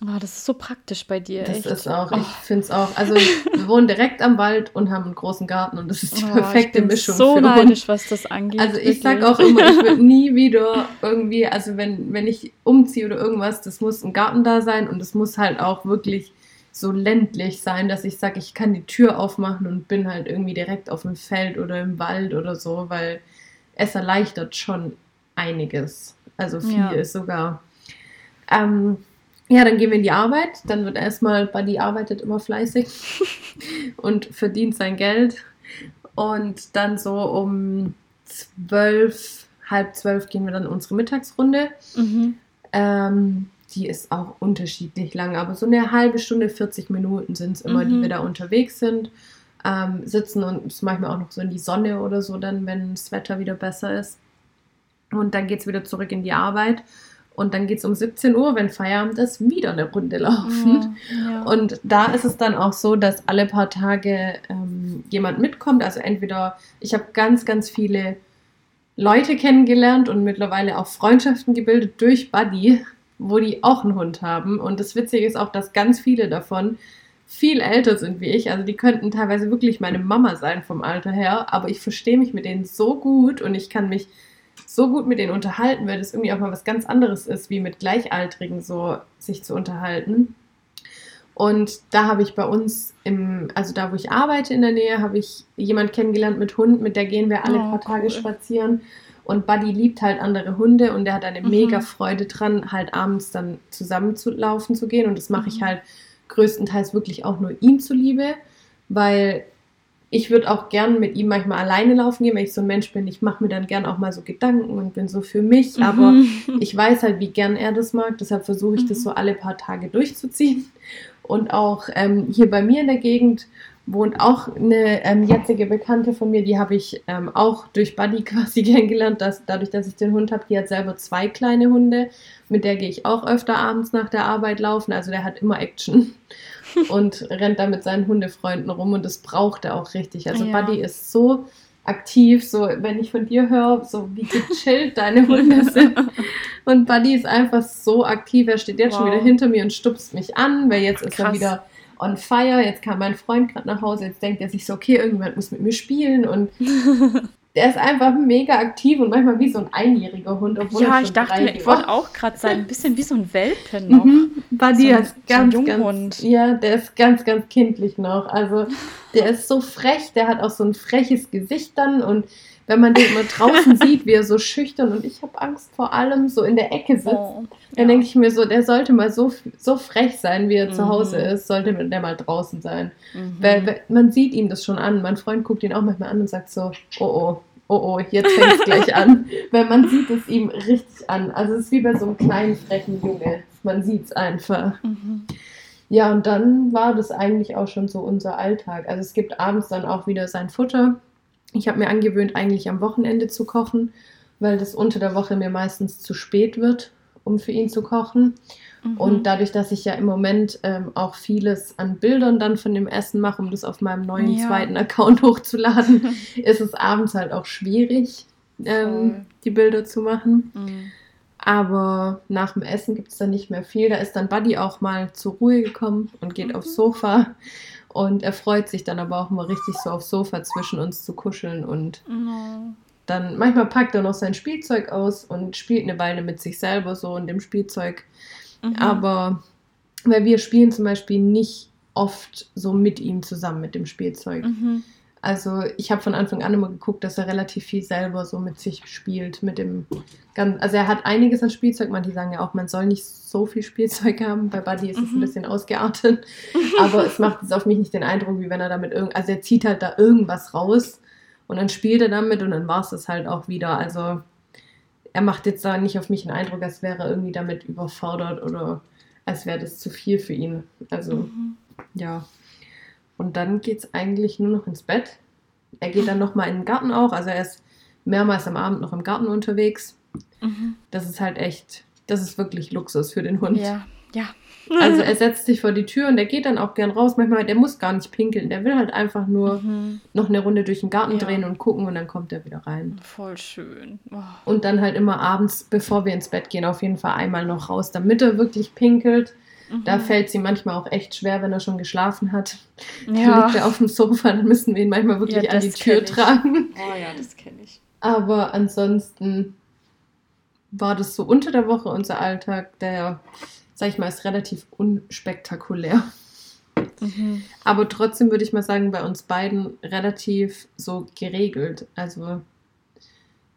[SPEAKER 1] Oh, das ist so praktisch bei dir.
[SPEAKER 3] Das
[SPEAKER 1] echt.
[SPEAKER 3] ist auch,
[SPEAKER 1] oh.
[SPEAKER 3] ich finde es auch. Also, wir wohnen direkt am Wald und haben einen großen Garten und das ist die
[SPEAKER 1] Oh,
[SPEAKER 3] perfekte
[SPEAKER 1] ich bin
[SPEAKER 3] Mischung
[SPEAKER 1] so
[SPEAKER 3] für
[SPEAKER 1] neidisch,
[SPEAKER 3] uns.
[SPEAKER 1] was das angeht.
[SPEAKER 3] Also, ich sag
[SPEAKER 1] wirklich.
[SPEAKER 3] auch immer, ich würde nie wieder irgendwie, also, wenn, wenn ich umziehe oder irgendwas, das muss ein Garten da sein und es muss halt auch wirklich so ländlich sein, dass ich sage, ich kann die Tür aufmachen und bin halt irgendwie direkt auf dem Feld oder im Wald oder so, weil es erleichtert schon einiges. Also
[SPEAKER 1] Ja.
[SPEAKER 3] viel sogar. Ähm, ja, dann gehen wir in die Arbeit. Dann wird erstmal, Buddy arbeitet immer fleißig und verdient sein Geld. Und dann so um zwölf, halb zwölf gehen wir dann unsere Mittagsrunde.
[SPEAKER 1] Mhm.
[SPEAKER 3] Ähm, die ist auch unterschiedlich lang, aber so eine halbe Stunde, 40 Minuten sind es immer, die
[SPEAKER 1] Mhm.
[SPEAKER 3] wir da unterwegs sind. Ähm, sitzen uns manchmal auch noch so in die Sonne oder so, dann, wenn das Wetter wieder besser ist. Und dann geht es wieder zurück in die Arbeit. Und dann geht es um 17 Uhr, wenn Feierabend ist, wieder eine Runde laufen.
[SPEAKER 1] Ja, ja.
[SPEAKER 3] Und da ist es dann auch so, dass alle paar Tage ähm, jemand mitkommt. Also entweder, ich habe ganz, ganz viele Leute kennengelernt und mittlerweile auch Freundschaften gebildet durch Buddy, wo die auch einen Hund haben. Und das Witzige ist auch, dass ganz viele davon viel älter sind wie ich. Also die könnten teilweise wirklich meine Mama sein vom Alter her. Aber ich verstehe mich mit denen so gut und ich kann mich so gut mit denen unterhalten, weil das irgendwie auch mal was ganz anderes ist, wie mit Gleichaltrigen so sich zu unterhalten. Und da habe ich bei uns im, also da wo ich arbeite in der Nähe, habe ich jemand kennengelernt mit Hund, mit der gehen wir alle
[SPEAKER 1] Oh,
[SPEAKER 3] paar Tage
[SPEAKER 1] cool.
[SPEAKER 3] spazieren. Und Buddy liebt halt andere Hunde und der hat eine
[SPEAKER 1] Mhm.
[SPEAKER 3] mega Freude dran, halt abends dann zusammen zu laufen zu gehen. Und das mache ich
[SPEAKER 1] Mhm.
[SPEAKER 3] halt größtenteils wirklich auch nur ihm zuliebe, weil ich würde auch gern mit ihm manchmal alleine laufen gehen, weil ich so ein Mensch bin. Ich mache mir dann gern auch mal so Gedanken und bin so für mich. Aber
[SPEAKER 1] Mhm.
[SPEAKER 3] ich weiß halt, wie gern er das mag. Deshalb versuche ich das
[SPEAKER 1] Mhm.
[SPEAKER 3] so alle paar Tage durchzuziehen. Und auch ähm, hier bei mir in der Gegend wohnt auch eine ähm, jetzige Bekannte von mir, die habe ich ähm, auch durch Buddy quasi kennengelernt, dass, dadurch, dass ich den Hund habe. Die hat selber zwei kleine Hunde, mit der gehe ich auch öfter abends nach der Arbeit laufen. Also der hat immer Action und rennt da mit seinen Hundefreunden rum und das braucht er auch richtig. Also
[SPEAKER 1] Ja.
[SPEAKER 3] Buddy ist so aktiv, so wenn ich von dir höre, so wie gechillt deine Hunde sind. Und Buddy ist einfach so aktiv. Er steht jetzt schon
[SPEAKER 1] Wow.
[SPEAKER 3] wieder hinter mir und stupst mich an, weil jetzt ist er
[SPEAKER 1] Krass.
[SPEAKER 3] wieder on fire. Jetzt kam mein Freund gerade nach Hause. Jetzt denkt er sich so, okay, irgendjemand muss mit mir spielen. Und der ist einfach mega aktiv und manchmal wie so ein einjähriger Hund. Obwohl er
[SPEAKER 1] ja, ich dachte ich wollte auch gerade sagen, ein bisschen wie so ein Welpen noch.
[SPEAKER 3] Mhm. Buddy
[SPEAKER 1] So ein- so
[SPEAKER 3] ganz,
[SPEAKER 1] Junghund.
[SPEAKER 3] ganz, ja, der ist ganz, ganz kindlich noch. Also der ist so frech, der hat auch so ein freches Gesicht dann und wenn man den immer draußen sieht, wie er so schüchtern und ich habe Angst vor allem so in der Ecke sitzt,
[SPEAKER 1] Oh,
[SPEAKER 3] dann
[SPEAKER 1] ja.
[SPEAKER 3] denke ich mir so, der sollte mal so, so frech sein, wie er zu
[SPEAKER 1] Mhm.
[SPEAKER 3] Hause ist, sollte der mal draußen sein.
[SPEAKER 1] Mhm.
[SPEAKER 3] Weil, weil man sieht ihm das schon an. Mein Freund guckt ihn auch manchmal an und sagt so, oh oh, oh oh, jetzt fängt es gleich an. Weil man sieht es ihm richtig an. Also es ist wie bei so einem kleinen, frechen Junge. Man sieht es einfach.
[SPEAKER 1] Mhm.
[SPEAKER 3] Ja, und dann war das eigentlich auch schon so unser Alltag. Also es gibt abends dann auch wieder sein Futter. Ich habe mir angewöhnt, eigentlich am Wochenende zu kochen, weil das unter der Woche mir meistens zu spät wird, um für ihn zu kochen.
[SPEAKER 1] Mhm.
[SPEAKER 3] Und dadurch, dass ich ja im Moment ähm, auch vieles an Bildern dann von dem Essen mache, um das auf meinem neuen
[SPEAKER 1] Ja.
[SPEAKER 3] zweiten Account hochzuladen, ist es abends halt auch schwierig, ähm, die Bilder zu machen.
[SPEAKER 1] Mhm.
[SPEAKER 3] Aber nach dem Essen gibt es dann nicht mehr viel. Da ist dann Buddy auch mal zur Ruhe gekommen und geht
[SPEAKER 1] Mhm.
[SPEAKER 3] aufs Sofa. Und er freut sich dann aber auch mal richtig so aufs Sofa zwischen uns zu kuscheln. Und
[SPEAKER 1] Oh.
[SPEAKER 3] Dann manchmal packt er noch sein Spielzeug aus und spielt eine Weile mit sich selber so und dem Spielzeug.
[SPEAKER 1] Mhm.
[SPEAKER 3] Aber weil wir spielen zum Beispiel nicht oft so mit ihm zusammen mit dem Spielzeug.
[SPEAKER 1] Mhm.
[SPEAKER 3] Also ich habe von Anfang an immer geguckt, dass er relativ viel selber so mit sich spielt, mit dem ganz, also er hat einiges an Spielzeug, manche sagen ja auch, man soll nicht so viel Spielzeug haben, bei Buddy ist es ein
[SPEAKER 1] Mhm.
[SPEAKER 3] bisschen ausgeartet, aber es macht jetzt auf mich nicht den Eindruck, wie wenn er damit irgend, also er zieht halt da irgendwas raus und dann spielt er damit und dann war es das halt auch wieder, also er macht jetzt da nicht auf mich einen Eindruck, als wäre er irgendwie damit überfordert oder als wäre das zu viel für ihn, also
[SPEAKER 1] Mhm.
[SPEAKER 3] ja. Und dann geht es eigentlich nur noch ins Bett. Er geht dann nochmal in den Garten auch. Also er ist mehrmals am Abend noch im Garten unterwegs.
[SPEAKER 1] Mhm.
[SPEAKER 3] Das ist halt echt, das ist wirklich Luxus für den Hund.
[SPEAKER 1] Ja, ja.
[SPEAKER 3] Also er setzt sich vor die Tür und der geht dann auch gern raus. Manchmal, der muss gar nicht pinkeln. Der will halt einfach nur
[SPEAKER 1] Mhm.
[SPEAKER 3] noch eine Runde durch den Garten
[SPEAKER 1] Ja.
[SPEAKER 3] drehen und gucken und dann kommt er wieder rein.
[SPEAKER 1] Voll schön. Oh.
[SPEAKER 3] Und dann halt immer abends, bevor wir ins Bett gehen, auf jeden Fall einmal noch raus, damit er wirklich pinkelt. Mhm. Da fällt sie manchmal auch echt schwer, wenn er schon geschlafen hat. Ja. Dann liegt er auf dem Sofa, dann müssen wir ihn manchmal wirklich ja, an die Tür tragen.
[SPEAKER 1] Oh ja, das kenne ich.
[SPEAKER 3] Aber ansonsten war das so unter der Woche unser Alltag, der, sag ich mal, ist relativ unspektakulär. Mhm. Aber trotzdem würde ich mal sagen, bei uns beiden relativ so geregelt. Also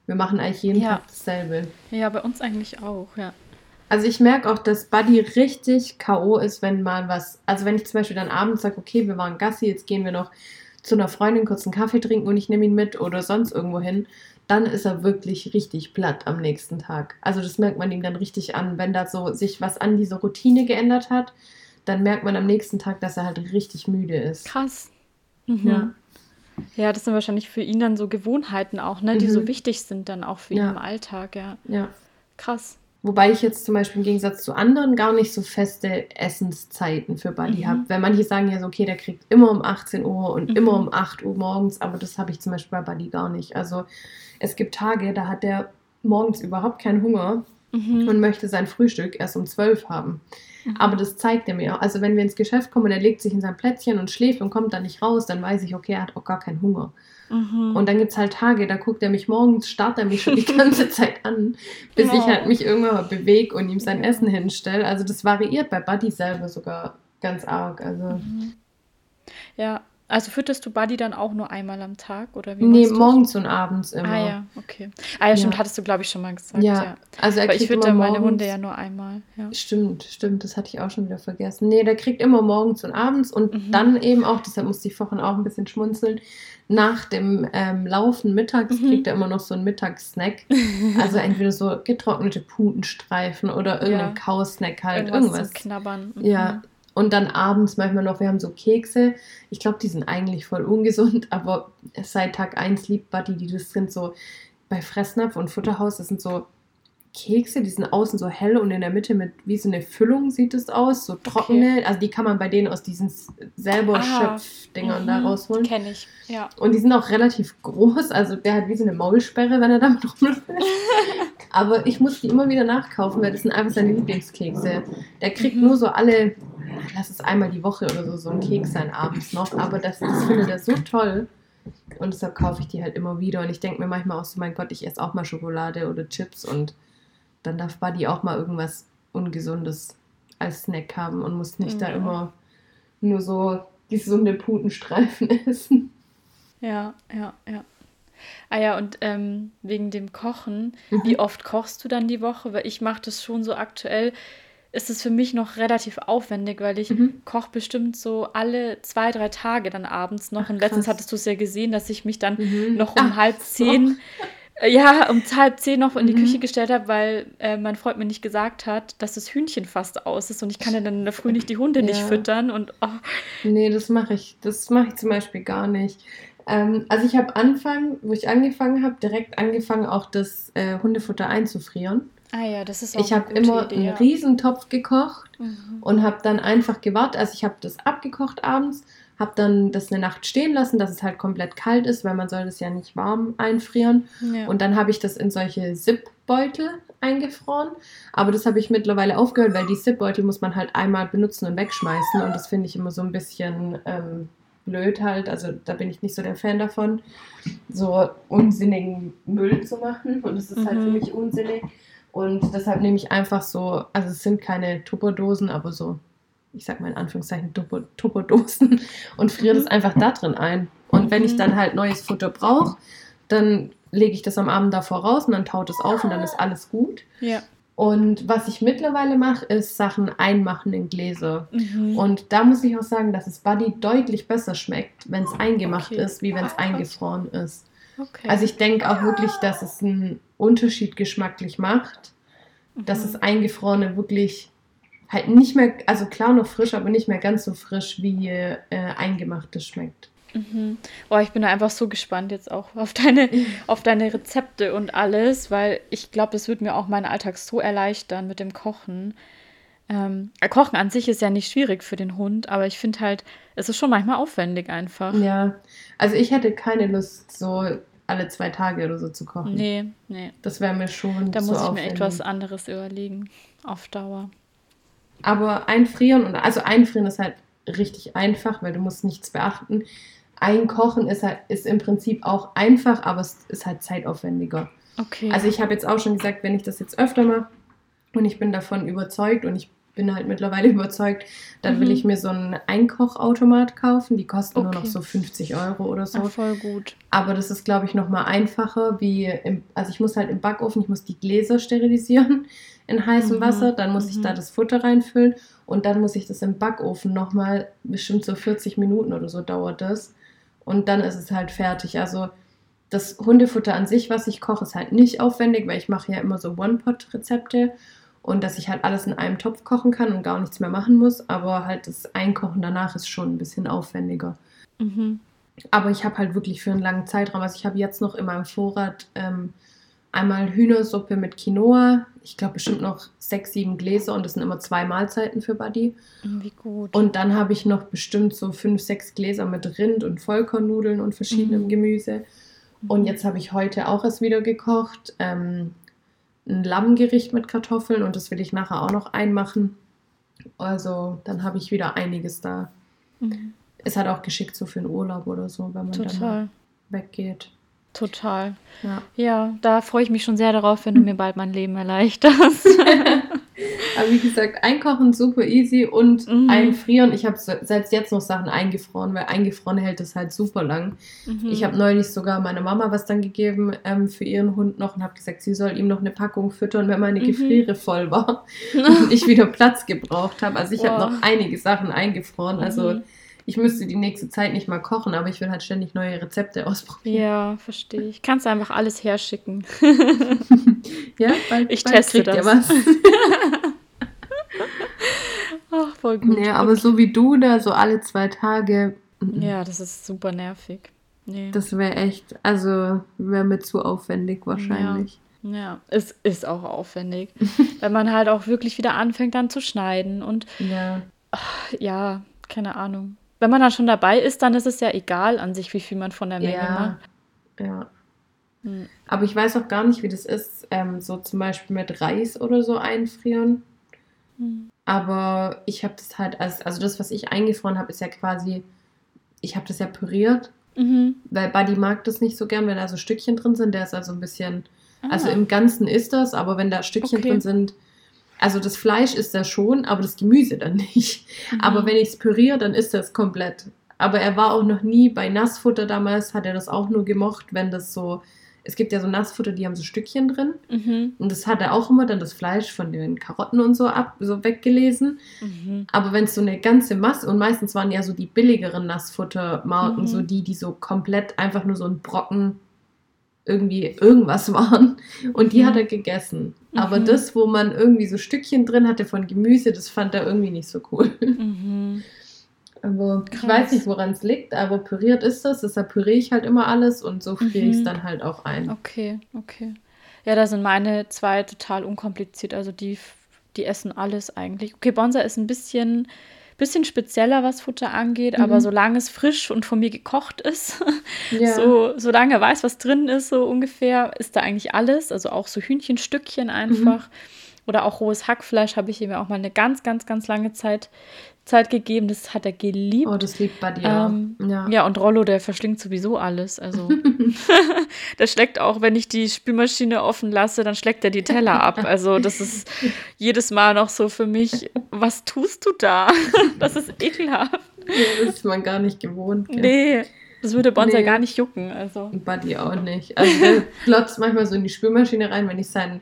[SPEAKER 3] wir machen eigentlich jeden ja. Tag dasselbe.
[SPEAKER 1] Ja, bei uns eigentlich auch, ja.
[SPEAKER 3] Also ich merke auch, dass Buddy richtig K.O. ist, wenn mal was, also wenn ich zum Beispiel dann abends sage, okay, wir waren Gassi, jetzt gehen wir noch zu einer Freundin kurz einen Kaffee trinken und ich nehme ihn mit oder sonst irgendwo hin, dann ist er wirklich richtig platt am nächsten Tag. Also das merkt man ihm dann richtig an, wenn da so sich was an dieser Routine geändert hat, dann merkt man am nächsten Tag, dass er halt richtig müde ist.
[SPEAKER 1] Krass. Mhm. Ja. Ja, das sind wahrscheinlich für ihn dann so Gewohnheiten auch, ne, die mhm. so wichtig sind dann auch für ja. ihn im Alltag, ja.
[SPEAKER 3] Ja.
[SPEAKER 1] Krass.
[SPEAKER 3] Wobei ich jetzt zum Beispiel im Gegensatz zu anderen gar nicht so feste Essenszeiten für Buddy mhm. habe. Weil manche sagen ja so, okay, der kriegt immer um 18 Uhr und mhm. immer um 8 Uhr morgens, aber das habe ich zum Beispiel bei Buddy gar nicht. Also es gibt Tage, da hat der morgens überhaupt keinen Hunger mhm. und möchte sein Frühstück erst um 12 haben. Mhm. Aber das zeigt er mir auch. Also wenn wir ins Geschäft kommen und er legt sich in sein Plätzchen und schläft und kommt dann nicht raus, dann weiß ich, okay, er hat auch gar keinen Hunger. Mhm. Und dann gibt es halt Tage, da guckt er mich morgens, starrt er mich schon die ganze Zeit an, bis oh. ich halt mich irgendwann bewege und ihm sein Essen hinstelle. Also das variiert bei Buddy selber sogar ganz arg. Also. Mhm.
[SPEAKER 1] Ja, also fütterst du Buddy dann auch nur einmal am Tag oder wie?
[SPEAKER 3] Nee, morgens und abends immer.
[SPEAKER 1] Ah ja, okay. Ah ja, stimmt, ja. hattest du glaube ich schon mal gesagt. Ja, ja. also er Aber ich fütter meine Hunde ja nur einmal. Ja.
[SPEAKER 3] Stimmt, stimmt, das hatte ich auch schon wieder vergessen. Nee, der kriegt immer morgens und abends und mhm. dann eben auch, deshalb musste ich vorhin auch ein bisschen schmunzeln, nach dem ähm, Laufen mittags mhm. kriegt er immer noch so einen Mittagssnack. also entweder so getrocknete Putenstreifen oder irgendein ja. Kausnack halt, irgendwas. irgendwas.
[SPEAKER 1] Knabbern.
[SPEAKER 3] Mhm. Ja, und dann abends manchmal noch, wir haben so Kekse. Ich glaube, die sind eigentlich voll ungesund, aber seit Tag 1 liebt Buddy die. Das sind so bei Fressnapf und Futterhaus, das sind so Kekse, die sind außen so hell und in der Mitte mit wie so eine Füllung sieht es aus, so trockene. Okay. Also die kann man bei denen aus diesen selber ah, Schöpfdingern mhm, da rausholen.
[SPEAKER 1] Kenne ich, ja.
[SPEAKER 3] Und die sind auch relativ groß, also der hat wie so eine Maulsperre, wenn er damit rumläuft. Aber ich muss die immer wieder nachkaufen, weil das sind einfach seine Lieblingskekse. Der kriegt mhm. nur so alle lass es einmal die Woche oder so, so ein Keks sein abends noch, aber das, das findet er so toll. Und deshalb kaufe ich die halt immer wieder. Und ich denke mir manchmal auch so, mein Gott, ich esse auch mal Schokolade oder Chips und dann darf Buddy auch mal irgendwas Ungesundes als Snack haben und muss nicht ja. da immer nur so gesunde Putenstreifen essen.
[SPEAKER 1] Ja, ja, ja. Ah ja, und ähm, wegen dem Kochen, mhm. wie oft kochst du dann die Woche? Weil ich mache das schon so aktuell ist es für mich noch relativ aufwendig, weil ich mhm. koche bestimmt so alle zwei, drei Tage dann abends noch. Ach, und letztens hattest du es ja gesehen, dass ich mich dann mhm. noch um Ach, halb zehn, so. äh, ja, um halb zehn noch in die mhm. Küche gestellt habe, weil äh, mein Freund mir nicht gesagt hat, dass das Hühnchen fast aus ist und ich kann ja dann in der Früh nicht die Hunde ja. nicht füttern. Und, oh.
[SPEAKER 3] Nee, das mache ich. Das mache ich zum Beispiel gar nicht. Ähm, also ich habe Anfang, wo ich angefangen habe, direkt angefangen, auch das äh, Hundefutter einzufrieren.
[SPEAKER 1] Ah ja, das ist auch
[SPEAKER 3] Ich habe immer Idee, einen ja. Riesentopf gekocht mhm. und habe dann einfach gewartet. Also ich habe das abgekocht abends, habe dann das eine Nacht stehen lassen, dass es halt komplett kalt ist, weil man soll das ja nicht warm einfrieren. Ja. Und dann habe ich das in solche Zip-Beutel eingefroren. Aber das habe ich mittlerweile aufgehört, weil die Zip-Beutel muss man halt einmal benutzen und wegschmeißen. Und das finde ich immer so ein bisschen ähm, blöd halt. Also da bin ich nicht so der Fan davon, so unsinnigen Müll zu machen. Und es ist mhm. halt für mhm. mich unsinnig. Und deshalb nehme ich einfach so, also es sind keine Tupperdosen, aber so, ich sag mal in Anführungszeichen Tupperdosen und friere das mhm. einfach da drin ein. Und wenn ich dann halt neues Futter brauche, dann lege ich das am Abend davor raus und dann taut es auf und dann ist alles gut.
[SPEAKER 1] Ja.
[SPEAKER 3] Und was ich mittlerweile mache, ist Sachen einmachen in Gläser. Mhm. Und da muss ich auch sagen, dass es Buddy deutlich besser schmeckt, wenn es eingemacht okay. ist, wie wenn es eingefroren ist. Okay. Also ich denke auch wirklich, dass es einen Unterschied geschmacklich macht, mhm. dass es eingefrorene wirklich halt nicht mehr, also klar noch frisch, aber nicht mehr ganz so frisch wie äh, eingemachtes schmeckt.
[SPEAKER 1] Mhm. Boah, ich bin da einfach so gespannt jetzt auch auf deine, auf deine Rezepte und alles, weil ich glaube, das wird mir auch meinen Alltag so erleichtern mit dem Kochen. Ähm, Kochen an sich ist ja nicht schwierig für den Hund, aber ich finde halt, es ist schon manchmal aufwendig einfach.
[SPEAKER 3] Ja, also ich hätte keine Lust, so alle zwei Tage oder so zu kochen.
[SPEAKER 1] Nee, nee.
[SPEAKER 3] Das wäre mir schon.
[SPEAKER 1] Da muss ich aufwendig. mir etwas anderes überlegen, auf Dauer.
[SPEAKER 3] Aber einfrieren und also einfrieren ist halt richtig einfach, weil du musst nichts beachten. Einkochen ist halt ist im Prinzip auch einfach, aber es ist halt zeitaufwendiger.
[SPEAKER 1] Okay.
[SPEAKER 3] Also ich habe jetzt auch schon gesagt, wenn ich das jetzt öfter mache und ich bin davon überzeugt und ich bin halt mittlerweile überzeugt, dann will
[SPEAKER 1] Mhm.
[SPEAKER 3] ich mir so einen Einkochautomat kaufen. Die kosten nur noch
[SPEAKER 1] Okay.
[SPEAKER 3] so 50 Euro oder so.
[SPEAKER 1] Ach, voll gut.
[SPEAKER 3] Aber das ist, glaube ich, nochmal einfacher, wie im, also ich muss halt im Backofen, ich muss die Gläser sterilisieren in heißem
[SPEAKER 1] Mhm,
[SPEAKER 3] Wasser, dann muss ich
[SPEAKER 1] mhm.
[SPEAKER 3] da das Futter reinfüllen und dann muss ich das im Backofen nochmal, bestimmt so 40 Minuten oder so dauert das. Und dann ist es halt fertig. Also das Hundefutter an sich, was ich koche, ist halt nicht aufwendig, weil ich mache ja immer so One-Pot-Rezepte und dass ich halt alles in einem Topf kochen kann und gar nichts mehr machen muss. Aber halt das Einkochen danach ist schon ein bisschen aufwendiger.
[SPEAKER 1] Mhm.
[SPEAKER 3] Aber ich habe halt wirklich für einen langen Zeitraum, also ich habe jetzt noch in meinem Vorrat ähm, einmal Hühnersuppe mit Quinoa. Ich glaube bestimmt noch sechs, sieben Gläser und das sind immer zwei Mahlzeiten für Buddy.
[SPEAKER 1] Wie gut.
[SPEAKER 3] Und dann habe ich noch bestimmt so fünf, sechs Gläser mit Rind und Vollkornnudeln und verschiedenem
[SPEAKER 1] Mhm.
[SPEAKER 3] Gemüse. Und jetzt habe ich heute auch erst wieder gekocht. Ähm, ein Lammgericht mit Kartoffeln und das will ich nachher auch noch einmachen. Also dann habe ich wieder einiges da.
[SPEAKER 1] Mhm.
[SPEAKER 3] Ist halt auch geschickt so für einen Urlaub oder so, wenn man dann
[SPEAKER 1] Total.
[SPEAKER 3] mal weggeht.
[SPEAKER 1] Total.
[SPEAKER 3] Ja.
[SPEAKER 1] Ja, da freue ich mich schon sehr darauf, wenn du mir bald mein Leben erleichterst.
[SPEAKER 3] Aber wie gesagt, einkochen super easy und
[SPEAKER 1] Mhm.
[SPEAKER 3] einfrieren. Ich habe selbst jetzt noch Sachen eingefroren, weil eingefroren hält es halt super lang.
[SPEAKER 1] Mhm.
[SPEAKER 3] Ich habe neulich sogar meiner Mama was dann gegeben ähm, für ihren Hund noch und habe gesagt, sie soll ihm noch eine Packung füttern, wenn meine
[SPEAKER 1] Mhm.
[SPEAKER 3] Gefriere voll war und ich wieder Platz gebraucht habe. Also ich habe noch einige Sachen eingefroren. Also
[SPEAKER 1] Mhm.
[SPEAKER 3] Ich müsste die nächste Zeit nicht mal kochen, aber ich will halt ständig neue Rezepte ausprobieren.
[SPEAKER 1] Ja, verstehe ich. Kannst einfach alles herschicken.
[SPEAKER 3] Ja, bald,
[SPEAKER 1] Ich
[SPEAKER 3] bald
[SPEAKER 1] teste
[SPEAKER 3] kriegt ihr
[SPEAKER 1] das.
[SPEAKER 3] was.
[SPEAKER 1] Ach, voll gut.
[SPEAKER 3] Ja, aber so wie du da, so alle zwei Tage,
[SPEAKER 1] Ja, das ist super nervig. Nee.
[SPEAKER 3] das wäre echt, also wäre mir zu aufwendig wahrscheinlich.
[SPEAKER 1] ja, es ist auch aufwendig. Wenn man halt auch wirklich wieder anfängt dann zu schneiden und
[SPEAKER 3] Ja.
[SPEAKER 1] ja, keine Ahnung. Wenn man dann schon dabei ist, dann ist es ja egal an sich, wie viel man von der Menge
[SPEAKER 3] Ja.
[SPEAKER 1] macht.
[SPEAKER 3] ja.
[SPEAKER 1] Hm.
[SPEAKER 3] Aber ich weiß auch gar nicht, wie das ist, ähm, so zum Beispiel mit Reis oder so einfrieren.
[SPEAKER 1] Hm.
[SPEAKER 3] Aber ich habe das halt, als, also das, was ich eingefroren habe, ist ja quasi, ich habe das ja püriert,
[SPEAKER 1] Mhm.
[SPEAKER 3] weil Buddy mag das nicht so gern, wenn da so Stückchen drin sind. Der ist also ein bisschen, also
[SPEAKER 1] Ah.
[SPEAKER 3] im Ganzen ist das, aber wenn da Stückchen
[SPEAKER 1] Okay.
[SPEAKER 3] drin sind, also das Fleisch ist da schon, aber das Gemüse dann nicht. Aber
[SPEAKER 1] Mhm.
[SPEAKER 3] wenn ich es püriere, dann ist das komplett. Aber er war auch noch nie bei Nassfutter damals, hat er das auch nur gemocht, wenn das so, es gibt ja so Nassfutter, die haben so Stückchen drin.
[SPEAKER 1] Mhm.
[SPEAKER 3] Und das hat er auch immer dann das Fleisch von den Karotten und so ab, so weggelesen.
[SPEAKER 1] Mhm.
[SPEAKER 3] Aber wenn es so eine ganze Masse, und meistens waren ja so die billigeren Nassfuttermarken,
[SPEAKER 1] Mhm.
[SPEAKER 3] so die, die so komplett einfach nur so ein Brocken irgendwie irgendwas waren. Und die
[SPEAKER 1] Mhm.
[SPEAKER 3] hat er gegessen. Aber
[SPEAKER 1] Mhm.
[SPEAKER 3] das, wo man irgendwie so Stückchen drin hatte von Gemüse, das fand er irgendwie nicht so cool.
[SPEAKER 1] Mhm.
[SPEAKER 3] Aber ich
[SPEAKER 1] Krass.
[SPEAKER 3] weiß nicht, woran es liegt, aber püriert ist das. Deshalb püriere ich halt immer alles und so friere ich es
[SPEAKER 1] Mhm.
[SPEAKER 3] dann halt auch ein.
[SPEAKER 1] Okay, okay. Ja, da sind meine zwei total unkompliziert. Also die, die essen alles eigentlich. Okay, Bonsa ist ein bisschen, bisschen spezieller, was Futter angeht,
[SPEAKER 3] Mhm.
[SPEAKER 1] aber solange es frisch und von mir gekocht ist,
[SPEAKER 3] Ja.
[SPEAKER 1] so, solange er weiß, was drin ist, so ungefähr, ist da eigentlich alles. Also auch so Hühnchenstückchen einfach. Oder auch rohes Hackfleisch habe ich ihm ja auch mal eine ganz, ganz, ganz lange Zeit, Zeit gegeben. Das hat er geliebt.
[SPEAKER 3] Oh, das liegt bei dir.
[SPEAKER 1] Ähm,
[SPEAKER 3] ja.
[SPEAKER 1] Ja, und Rollo, der verschlingt sowieso alles. Also, der schlägt auch, wenn ich die Spülmaschine offen lasse, dann schlägt er die Teller ab. Also, das ist jedes Mal noch so für mich, was tust du da? Das ist ekelhaft.
[SPEAKER 3] Ja, das ist man gar nicht gewohnt. gell?
[SPEAKER 1] Nee, das würde Bonsa
[SPEAKER 3] Nee.
[SPEAKER 1] gar nicht jucken. Also,
[SPEAKER 3] Und Buddy auch nicht. Also der glotzt manchmal so in die Spülmaschine rein, wenn ich seinen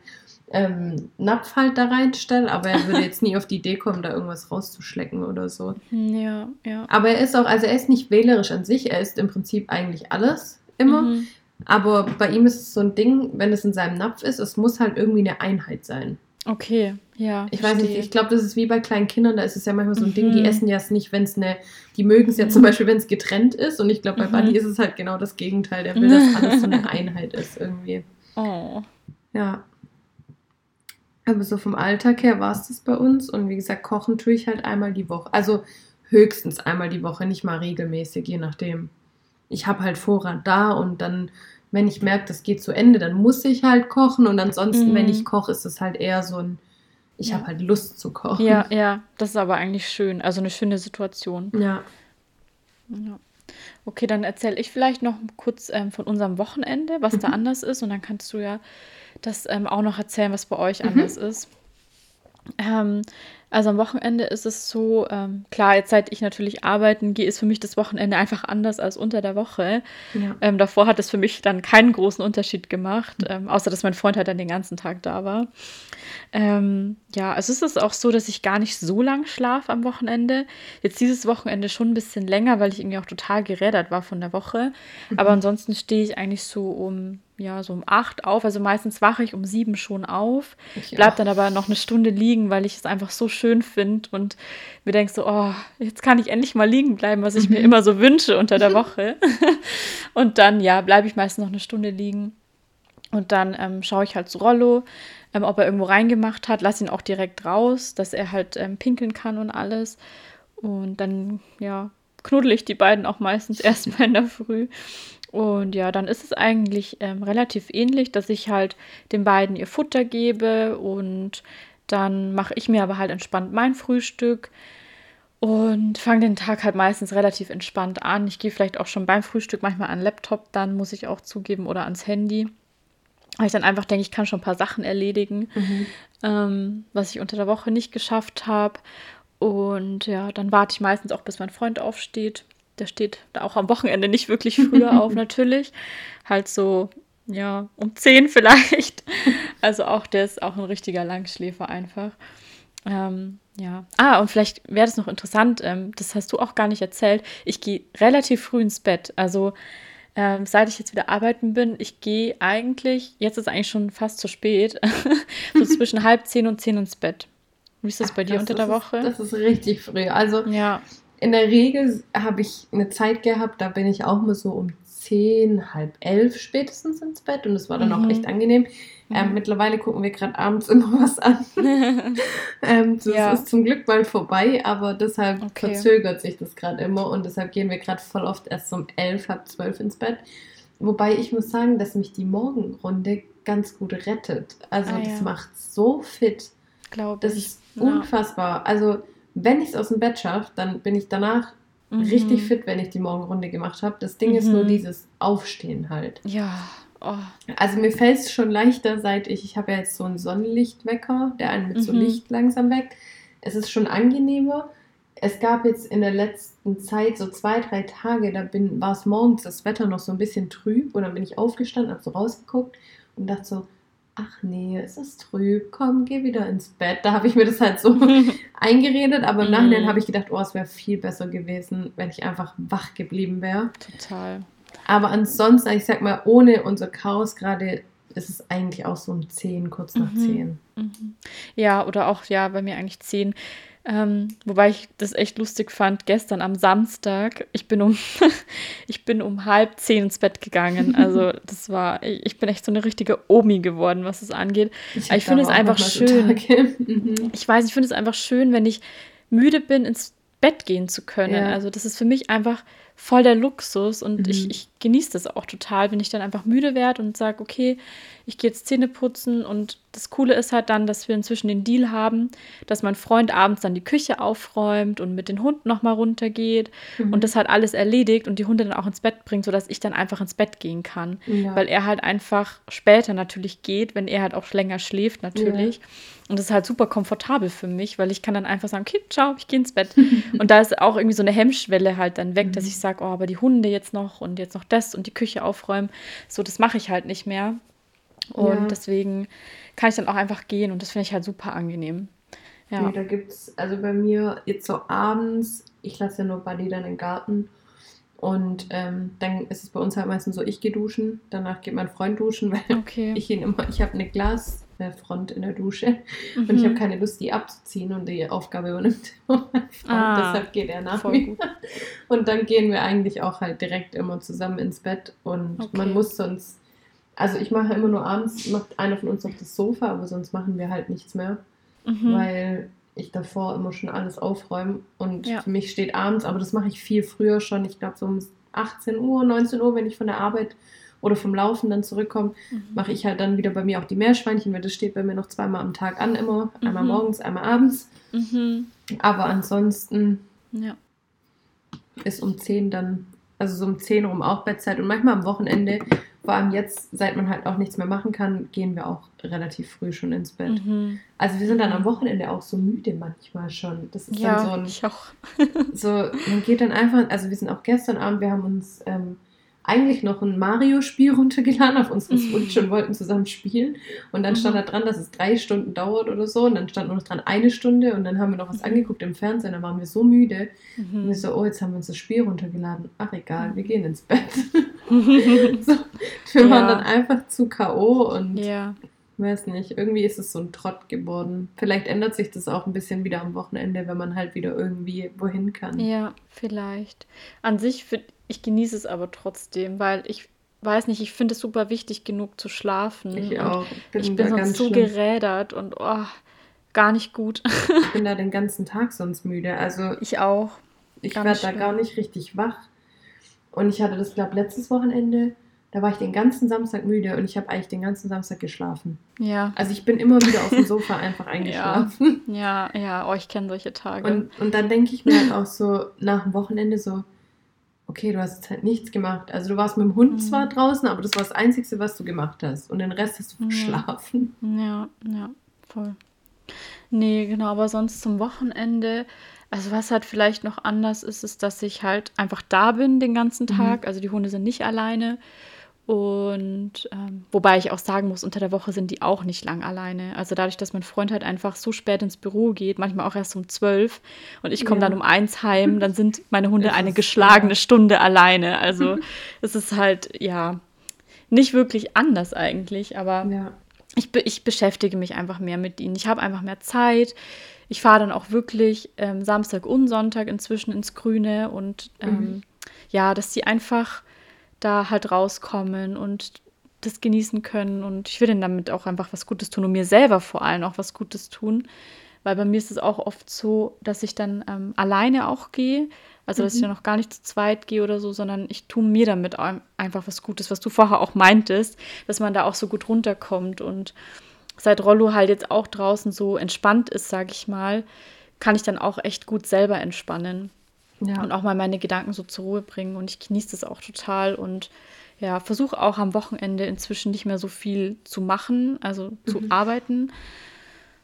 [SPEAKER 3] ähm, Napf halt da reinstelle, aber er würde jetzt nie auf die Idee kommen, da irgendwas rauszuschlecken oder so.
[SPEAKER 1] hm, ja, ja.
[SPEAKER 3] Aber er ist auch, also er ist nicht wählerisch an sich, er isst im Prinzip eigentlich alles immer.
[SPEAKER 1] Mhm.
[SPEAKER 3] Aber bei ihm ist es so ein Ding, wenn es in seinem Napf ist, es muss halt irgendwie eine Einheit sein.
[SPEAKER 1] Okay, ja.
[SPEAKER 3] Ich weiß nicht,
[SPEAKER 1] verstehe.
[SPEAKER 3] ich glaube, das ist wie bei kleinen Kindern, da ist es ja manchmal so ein Ding,
[SPEAKER 1] Mhm.
[SPEAKER 3] die essen ja es nicht, wenn es eine, die mögen es ja zum Beispiel, wenn es getrennt ist. Und ich glaube, bei
[SPEAKER 1] Mhm.
[SPEAKER 3] Buddy ist es halt genau das Gegenteil. Der will, dass alles so eine Einheit ist irgendwie.
[SPEAKER 1] Oh.
[SPEAKER 3] Ja. Aber so vom Alltag her war es das bei uns. Und wie gesagt, kochen tue ich halt einmal die Woche. Also höchstens einmal die Woche, nicht mal regelmäßig, je nachdem. Ich habe halt Vorrat da und dann, wenn ich merke, das geht zu Ende, dann muss ich halt kochen. Und ansonsten,
[SPEAKER 1] Mhm.
[SPEAKER 3] wenn ich koche, ist es halt eher so ein ich
[SPEAKER 1] Ja.
[SPEAKER 3] habe halt Lust zu kochen.
[SPEAKER 1] Ja, ja, das ist aber eigentlich schön. Also eine schöne Situation.
[SPEAKER 3] Ja.
[SPEAKER 1] Ja. Okay, dann erzähle ich vielleicht noch kurz ähm, von unserem Wochenende, was da anders ist. Und dann kannst du ja das ähm, auch noch erzählen, was bei euch anders ist. Ähm, also am Wochenende ist es so, ähm, klar, jetzt seit ich natürlich arbeiten gehe, ist für mich das Wochenende einfach anders als unter der Woche.
[SPEAKER 3] Ja.
[SPEAKER 1] Ähm, davor hat es für mich dann keinen großen Unterschied gemacht, ähm, außer dass mein Freund halt dann den ganzen Tag da war. Ähm, ja, also es ist auch so, dass ich gar nicht so lang schlafe am Wochenende. Jetzt dieses Wochenende schon ein bisschen länger, weil ich irgendwie auch total gerädert war von der Woche. Aber ansonsten stehe ich eigentlich so um, ja, so um acht auf. Also meistens wache ich um sieben schon auf,
[SPEAKER 3] Ich
[SPEAKER 1] bleib
[SPEAKER 3] auch.
[SPEAKER 1] dann aber noch eine Stunde liegen, weil ich es einfach so schön finde und mir denke so, oh, jetzt kann ich endlich mal liegen bleiben, was ich mir immer so wünsche unter der Woche. und dann, ja, bleibe ich meistens noch eine Stunde liegen. Und dann ähm, schaue ich halt zu Rollo, ähm, ob er irgendwo reingemacht hat, lass ihn auch direkt raus, dass er halt ähm, pinkeln kann und alles. Und dann, ja, knuddel ich die beiden auch meistens erstmal in der Früh. Und ja, dann ist es eigentlich ähm, relativ ähnlich, dass ich halt den beiden ihr Futter gebe und dann mache ich mir aber halt entspannt mein Frühstück und fange den Tag halt meistens relativ entspannt an. Ich gehe vielleicht auch schon beim Frühstück manchmal an den Laptop, dann muss ich auch zugeben, oder ans Handy. Weil ich dann einfach denke, ich kann schon ein paar Sachen erledigen, ähm, was ich unter der Woche nicht geschafft habe. Und ja, dann warte ich meistens auch, bis mein Freund aufsteht. Der steht da auch am Wochenende nicht wirklich früher auf, natürlich. Halt so, ja, um 10 vielleicht. Also auch der ist auch ein richtiger Langschläfer einfach. Ähm, ja. Ah, und vielleicht wäre das noch interessant, ähm, das hast du auch gar nicht erzählt. Ich gehe relativ früh ins Bett. Also ähm, seit ich jetzt wieder arbeiten bin, ich gehe eigentlich, jetzt ist eigentlich schon fast zu spät, so zwischen halb zehn und zehn ins Bett. Wie ist das bei dir
[SPEAKER 3] Krass,
[SPEAKER 1] unter der
[SPEAKER 3] das
[SPEAKER 1] Woche?
[SPEAKER 3] Ist, das ist richtig früh. Also
[SPEAKER 1] ja.
[SPEAKER 3] in der Regel habe ich eine Zeit gehabt, da bin ich auch mal so um zehn, halb elf spätestens ins Bett und das war dann
[SPEAKER 1] Mhm.
[SPEAKER 3] auch echt angenehm. Ähm,
[SPEAKER 1] Mhm.
[SPEAKER 3] mittlerweile gucken wir gerade abends immer was an. ähm, das
[SPEAKER 1] Ja.
[SPEAKER 3] ist zum Glück bald vorbei, aber deshalb
[SPEAKER 1] Okay.
[SPEAKER 3] verzögert sich das gerade immer und deshalb gehen wir gerade voll oft erst um elf, halb zwölf ins Bett. Wobei ich muss sagen, dass mich die Morgenrunde ganz gut rettet. Also
[SPEAKER 1] Ah,
[SPEAKER 3] das
[SPEAKER 1] ja.
[SPEAKER 3] macht so fit.
[SPEAKER 1] Glaube
[SPEAKER 3] Das
[SPEAKER 1] ich.
[SPEAKER 3] ist
[SPEAKER 1] Ja.
[SPEAKER 3] unfassbar. Also wenn ich es aus dem Bett schaffe, dann bin ich danach
[SPEAKER 1] Mhm.
[SPEAKER 3] richtig fit, wenn ich die Morgenrunde gemacht habe. Das Ding ist nur
[SPEAKER 1] Mhm.
[SPEAKER 3] dieses Aufstehen halt.
[SPEAKER 1] Ja. Oh.
[SPEAKER 3] Also mir fällt es schon leichter, seit ich, ich habe ja jetzt so einen Sonnenlichtwecker, der einen mit so
[SPEAKER 1] Mhm.
[SPEAKER 3] Licht langsam weckt. Es ist schon angenehmer. Es gab jetzt in der letzten Zeit so zwei, drei Tage, da bin, war es morgens das Wetter noch so ein bisschen trüb und dann bin ich aufgestanden, habe so rausgeguckt und dachte so, ach nee, es ist trüb, komm, geh wieder ins Bett. Da habe ich mir das halt so eingeredet, aber im
[SPEAKER 1] Mhm.
[SPEAKER 3] Nachhinein habe ich gedacht, oh, es wäre viel besser gewesen, wenn ich einfach wach geblieben wäre.
[SPEAKER 1] Total.
[SPEAKER 3] Aber ansonsten, ich sag mal, ohne unser Chaos gerade ist es eigentlich auch so um 10, kurz nach
[SPEAKER 1] Mhm.
[SPEAKER 3] 10.
[SPEAKER 1] Mhm. Ja, oder auch, ja, bei mir eigentlich zehn. Ähm, wobei ich das echt lustig fand, gestern am Samstag, ich bin um, ich bin um halb zehn ins Bett gegangen. Also das war, ich bin echt so eine richtige Omi geworden, was das angeht.
[SPEAKER 3] Ich,
[SPEAKER 1] ich finde es einfach schön.
[SPEAKER 3] Mhm.
[SPEAKER 1] Ich weiß, ich finde es einfach schön, wenn ich müde bin, ins Bett gehen zu können.
[SPEAKER 3] Ja.
[SPEAKER 1] Also das ist für mich einfach voll der Luxus und
[SPEAKER 3] Mhm.
[SPEAKER 1] ich, ich genieße das auch total, wenn ich dann einfach müde werde und sage, okay, ich gehe jetzt Zähne putzen und das Coole ist halt dann, dass wir inzwischen den Deal haben, dass mein Freund abends dann die Küche aufräumt und mit den Hunden nochmal runtergeht
[SPEAKER 3] Mhm.
[SPEAKER 1] und das halt alles erledigt und die Hunde dann auch ins Bett bringt, sodass ich dann einfach ins Bett gehen kann.
[SPEAKER 3] Ja.
[SPEAKER 1] Weil er halt einfach später natürlich geht, wenn er halt auch länger schläft natürlich. Und das ist halt super komfortabel für mich, weil ich kann dann einfach sagen, okay, ciao, ich gehe ins Bett. und da ist auch irgendwie so eine Hemmschwelle halt dann weg, dass ich sage, oh, aber die Hunde jetzt noch und jetzt noch das und die Küche aufräumen. So, das mache ich halt nicht mehr. Und
[SPEAKER 3] Ja.
[SPEAKER 1] deswegen kann ich dann auch einfach gehen und das finde ich halt super angenehm. Ja.
[SPEAKER 3] Nee, da gibt es, also bei mir jetzt so abends, ich lasse ja nur Buddy dann im Garten. Und ähm, dann ist es bei uns halt meistens so, ich gehe duschen, danach geht mein Freund duschen, weil
[SPEAKER 1] Okay.
[SPEAKER 3] ich ihn immer, ich habe eine Glasfront in der Dusche und ich
[SPEAKER 1] Mhm.
[SPEAKER 3] habe keine Lust, die abzuziehen und die Aufgabe übernimmt
[SPEAKER 1] Ah,
[SPEAKER 3] deshalb geht er nach mir.
[SPEAKER 1] gut.
[SPEAKER 3] Und dann gehen wir eigentlich auch halt direkt immer zusammen ins Bett und
[SPEAKER 1] Okay.
[SPEAKER 3] man muss sonst, also ich mache immer nur abends, macht einer von uns auf das Sofa, aber sonst machen wir halt nichts mehr,
[SPEAKER 1] Mhm.
[SPEAKER 3] weil ich davor immer schon alles aufräume und
[SPEAKER 1] Ja.
[SPEAKER 3] für mich steht abends, aber das mache ich viel früher schon, ich glaube so um 18 Uhr, 19 Uhr, wenn ich von der Arbeit oder vom Laufen dann zurückkomme, mhm. mache ich halt dann wieder bei mir auch die Meerschweinchen, weil das steht bei mir noch zweimal am Tag an, immer. Einmal mhm. morgens, einmal abends. Mhm. Aber ansonsten ja. ist um 10 dann, also so um 10 rum auch Bettzeit und manchmal am Wochenende vor allem jetzt, seit man halt auch nichts mehr machen kann, gehen wir auch relativ früh schon ins Bett. Mhm. Also wir sind dann am Wochenende auch so müde manchmal schon. Das ist ja, dann so ein. Ich auch. so, man geht dann einfach, also wir sind auch gestern Abend, wir haben uns ähm, eigentlich noch ein Mario-Spiel runtergeladen auf unsere Switch und wollten zusammen spielen. Und dann stand mhm. da dran, dass es drei Stunden dauert oder so. Und dann stand nur noch dran eine Stunde. Und dann haben wir noch was mhm. angeguckt im Fernsehen. Da waren wir so müde. Mhm. Und wir so, oh, jetzt haben wir uns das Spiel runtergeladen. Ach, egal, wir gehen ins Bett. so, wir ja. waren dann einfach zu K.O. und ja. Weiß nicht, irgendwie ist es so ein Trott geworden. Vielleicht ändert sich das auch ein bisschen wieder am Wochenende, wenn man halt wieder irgendwie wohin kann.
[SPEAKER 1] Ja, vielleicht. An sich ich genieße es aber trotzdem, weil ich weiß nicht, ich finde es super wichtig, genug zu schlafen. Ich auch. Bin ich bin sonst so schlimm. gerädert und oh, gar nicht gut.
[SPEAKER 3] ich bin da den ganzen Tag sonst müde. Also
[SPEAKER 1] ich auch.
[SPEAKER 3] Ich werde da gar nicht richtig wach. Und ich hatte das, glaube ich, letztes Wochenende. Da war ich den ganzen Samstag müde und ich habe eigentlich den ganzen Samstag geschlafen. Ja. Also ich bin immer wieder auf dem Sofa einfach eingeschlafen.
[SPEAKER 1] Ja, ja, ja. Oh, ich kenne solche Tage.
[SPEAKER 3] Und, und dann denke ich mir halt auch so nach dem Wochenende so, okay, du hast jetzt halt nichts gemacht. Also du warst mit dem Hund mhm. zwar draußen, aber das war das Einzige, was du gemacht hast. Und den Rest hast du verschlafen.
[SPEAKER 1] Ja, ja, voll. Nee, genau, aber sonst zum Wochenende, also was halt vielleicht noch anders ist, ist, dass ich halt einfach da bin den ganzen mhm. Tag. Mhm. Also die Hunde sind nicht alleine. Und ähm, wobei ich auch sagen muss, unter der Woche sind die auch nicht lang alleine. Also dadurch, dass mein Freund halt einfach so spät ins Büro geht, manchmal auch erst um zwölf und ich komme ja. dann um eins heim, dann sind meine Hunde eine geschlagene. Stunde alleine. Also es ist halt, ja, nicht wirklich anders eigentlich, aber ja. ich, ich beschäftige mich einfach mehr mit ihnen. Ich habe einfach mehr Zeit. Ich fahre dann auch wirklich ähm, Samstag und Sonntag inzwischen ins Grüne und ähm, mhm. ja, dass sie einfach da halt rauskommen und das genießen können. Und ich will denen damit auch einfach was Gutes tun und mir selber vor allem auch was Gutes tun. Weil bei mir ist es auch oft so, dass ich dann ähm, alleine auch gehe. Also, dass mhm. ich dann auch gar nicht zu zweit gehe oder so, sondern ich tue mir damit einfach was Gutes, was du vorher auch meintest, dass man da auch so gut runterkommt. Und seit Rollo halt jetzt auch draußen so entspannt ist, sage ich mal, kann ich dann auch echt gut selber entspannen. Ja. Und auch mal meine Gedanken so zur Ruhe bringen. Und ich genieße das auch total und ja, versuche auch am Wochenende inzwischen nicht mehr so viel zu machen, also zu mhm. arbeiten.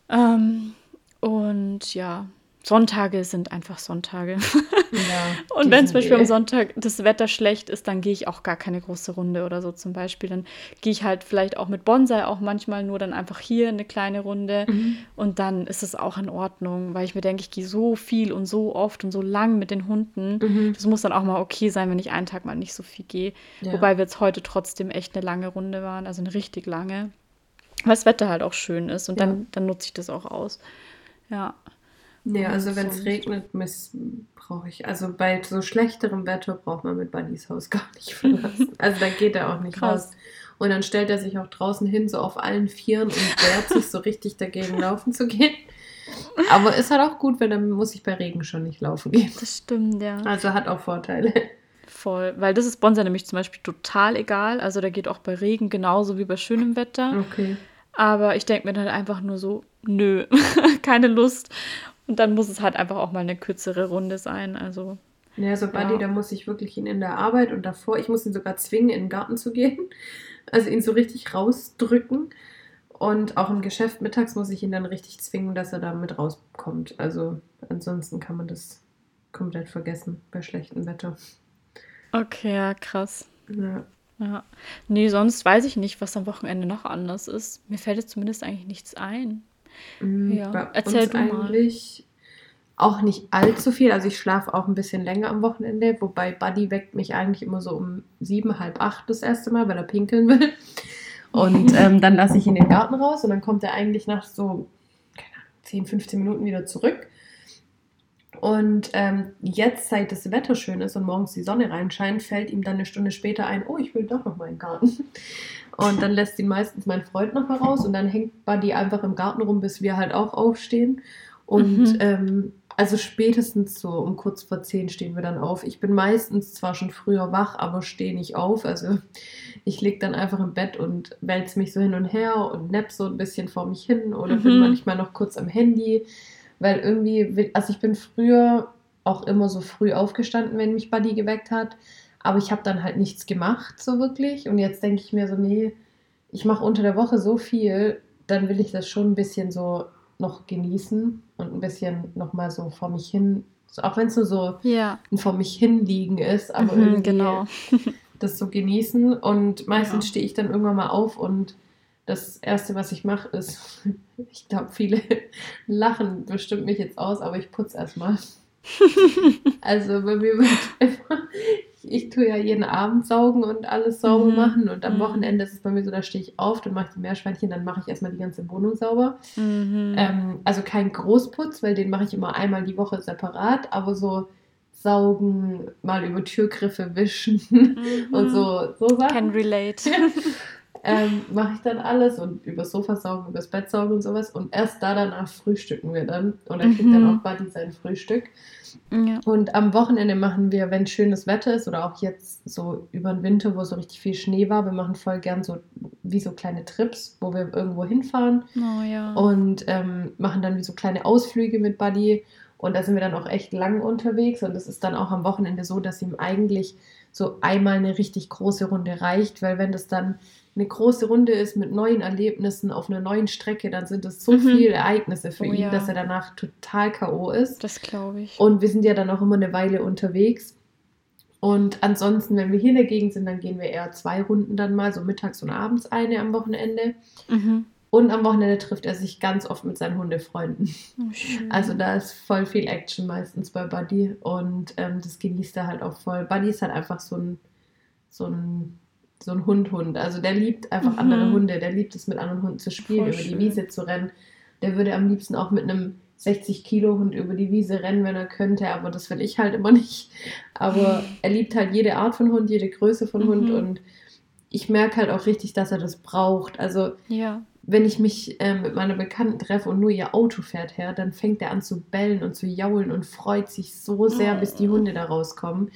[SPEAKER 1] Ähm, und ja, Sonntage sind einfach Sonntage. Ja, und wenn zum Beispiel am Sonntag das Wetter schlecht ist, dann gehe ich auch gar keine große Runde oder so zum Beispiel. Dann gehe ich halt vielleicht auch mit Bonsai auch manchmal nur dann einfach hier eine kleine Runde mhm. und dann ist es auch in Ordnung, weil ich mir denke, ich gehe so viel und so oft und so lang mit den Hunden. Mhm. Das muss dann auch mal okay sein, wenn ich einen Tag mal nicht so viel gehe. Ja. Wobei wir jetzt heute trotzdem echt eine lange Runde waren, also eine richtig lange. Weil das Wetter halt auch schön ist und ja. dann, dann nutze ich das auch aus. Ja.
[SPEAKER 3] Nee, also wenn es regnet, brauche ich. Also bei so schlechterem Wetter braucht man mit Bunnys Haus gar nicht verlassen. Also da geht er auch nicht Krass. raus. Und dann stellt er sich auch draußen hin, so auf allen Vieren und wehrt sich so richtig dagegen, laufen zu gehen. Aber ist halt auch gut, weil dann muss ich bei Regen schon nicht laufen gehen.
[SPEAKER 1] Das stimmt, ja.
[SPEAKER 3] Also hat auch Vorteile.
[SPEAKER 1] Voll, weil das ist Bonsai nämlich zum Beispiel total egal. Also der geht auch bei Regen genauso wie bei schönem Wetter. Okay. Aber ich denke mir dann einfach nur so, nö, keine Lust. Und dann muss es halt einfach auch mal eine kürzere Runde sein. Also.
[SPEAKER 3] Ja, so Buddy, ja. da muss ich wirklich ihn in der Arbeit und davor, ich muss ihn sogar zwingen, in den Garten zu gehen. Also ihn so richtig rausdrücken. Und auch im Geschäft mittags muss ich ihn dann richtig zwingen, dass er da mit rauskommt. Also ansonsten kann man das komplett vergessen bei schlechtem Wetter.
[SPEAKER 1] Okay, ja, krass. Ja. Ja. Nee, sonst weiß ich nicht, was am Wochenende noch anders ist. Mir fällt jetzt zumindest eigentlich nichts ein.
[SPEAKER 3] Mhm, ja, erzähl du eigentlich mal. auch nicht allzu viel. Also ich schlafe auch ein bisschen länger am Wochenende, wobei Buddy weckt mich eigentlich immer so um sieben, halb acht das erste Mal, weil er pinkeln will. Und ähm, dann lasse ich ihn in den Garten raus und dann kommt er eigentlich nach so, keine Ahnung, 10, 15 Minuten wieder zurück. Und ähm, jetzt, seit das Wetter schön ist und morgens die Sonne reinscheint, fällt ihm dann eine Stunde später ein, oh, ich will doch noch mal in den Garten. Und dann lässt ihn meistens mein Freund noch mal raus und dann hängt Buddy einfach im Garten rum, bis wir halt auch aufstehen. Und mhm. ähm, also spätestens so um kurz vor zehn stehen wir dann auf. Ich bin meistens zwar schon früher wach, aber stehe nicht auf. Also ich liege dann einfach im Bett und wälze mich so hin und her und nepp so ein bisschen vor mich hin oder mhm. bin manchmal noch kurz am Handy. Weil irgendwie, also ich bin früher auch immer so früh aufgestanden, wenn mich Buddy geweckt hat. Aber ich habe dann halt nichts gemacht, so wirklich. Und jetzt denke ich mir so, nee, ich mache unter der Woche so viel, dann will ich das schon ein bisschen so noch genießen und ein bisschen nochmal so vor mich hin, so, auch wenn es nur so ja. ein vor mich hinliegen ist, aber mhm, irgendwie genau. das so genießen. Und meistens ja. stehe ich dann irgendwann mal auf und das Erste, was ich mache, ist, ich glaube, viele lachen bestimmt mich jetzt aus, aber ich putze erstmal. also bei mir wird einfach, ich tue ja jeden Abend saugen und alles sauber mhm. machen. Und am mhm. Wochenende ist es bei mir so, da stehe ich auf, dann mache ich die Meerschweinchen, dann mache ich erstmal die ganze Wohnung sauber. Mhm. Ähm, also kein Großputz, weil den mache ich immer einmal die Woche separat, aber so saugen, mal über Türgriffe wischen mhm. und so, so Sachen. Can relate. ähm, mache ich dann alles und über Sofa saugen, übers Bett saugen und sowas. Und erst da danach frühstücken wir dann. Und er kriegt dann auch Buddy sein Frühstück. Ja. Und am Wochenende machen wir, wenn schönes Wetter ist oder auch jetzt so über den Winter, wo so richtig viel Schnee war, wir machen voll gern so wie so kleine Trips, wo wir irgendwo hinfahren oh, ja. und ähm, machen dann wie so kleine Ausflüge mit Buddy. Und da sind wir dann auch echt lang unterwegs. Und es ist dann auch am Wochenende so, dass ihm eigentlich so einmal eine richtig große Runde reicht, weil wenn das dann eine große Runde ist mit neuen Erlebnissen auf einer neuen Strecke, dann sind es so mhm. viele Ereignisse für oh, ihn, ja. dass er danach total K.O. ist.
[SPEAKER 1] Das glaube ich.
[SPEAKER 3] Und wir sind ja dann auch immer eine Weile unterwegs. Und ansonsten, wenn wir hier in der Gegend sind, dann gehen wir eher zwei Runden dann mal, so mittags und abends eine am Wochenende. Mhm. Und am Wochenende trifft er sich ganz oft mit seinen Hundefreunden. Oh, also da ist voll viel Action meistens bei Buddy und ähm, das genießt er halt auch voll. Buddy ist halt einfach so ein, so ein so ein Hund-Hund. Also der liebt einfach mhm. andere Hunde. Der liebt es, mit anderen Hunden zu spielen, Voll über schön. die Wiese zu rennen. Der würde am liebsten auch mit einem 60-Kilo-Hund über die Wiese rennen, wenn er könnte, aber das will ich halt immer nicht. Aber er liebt halt jede Art von Hund, jede Größe von Hund mhm. und ich merke halt auch richtig, dass er das braucht. Also ja wenn ich mich äh, mit meiner Bekannten treffe und nur ihr Auto fährt her, dann fängt er an zu bellen und zu jaulen und freut sich so sehr, bis die Hunde da rauskommen.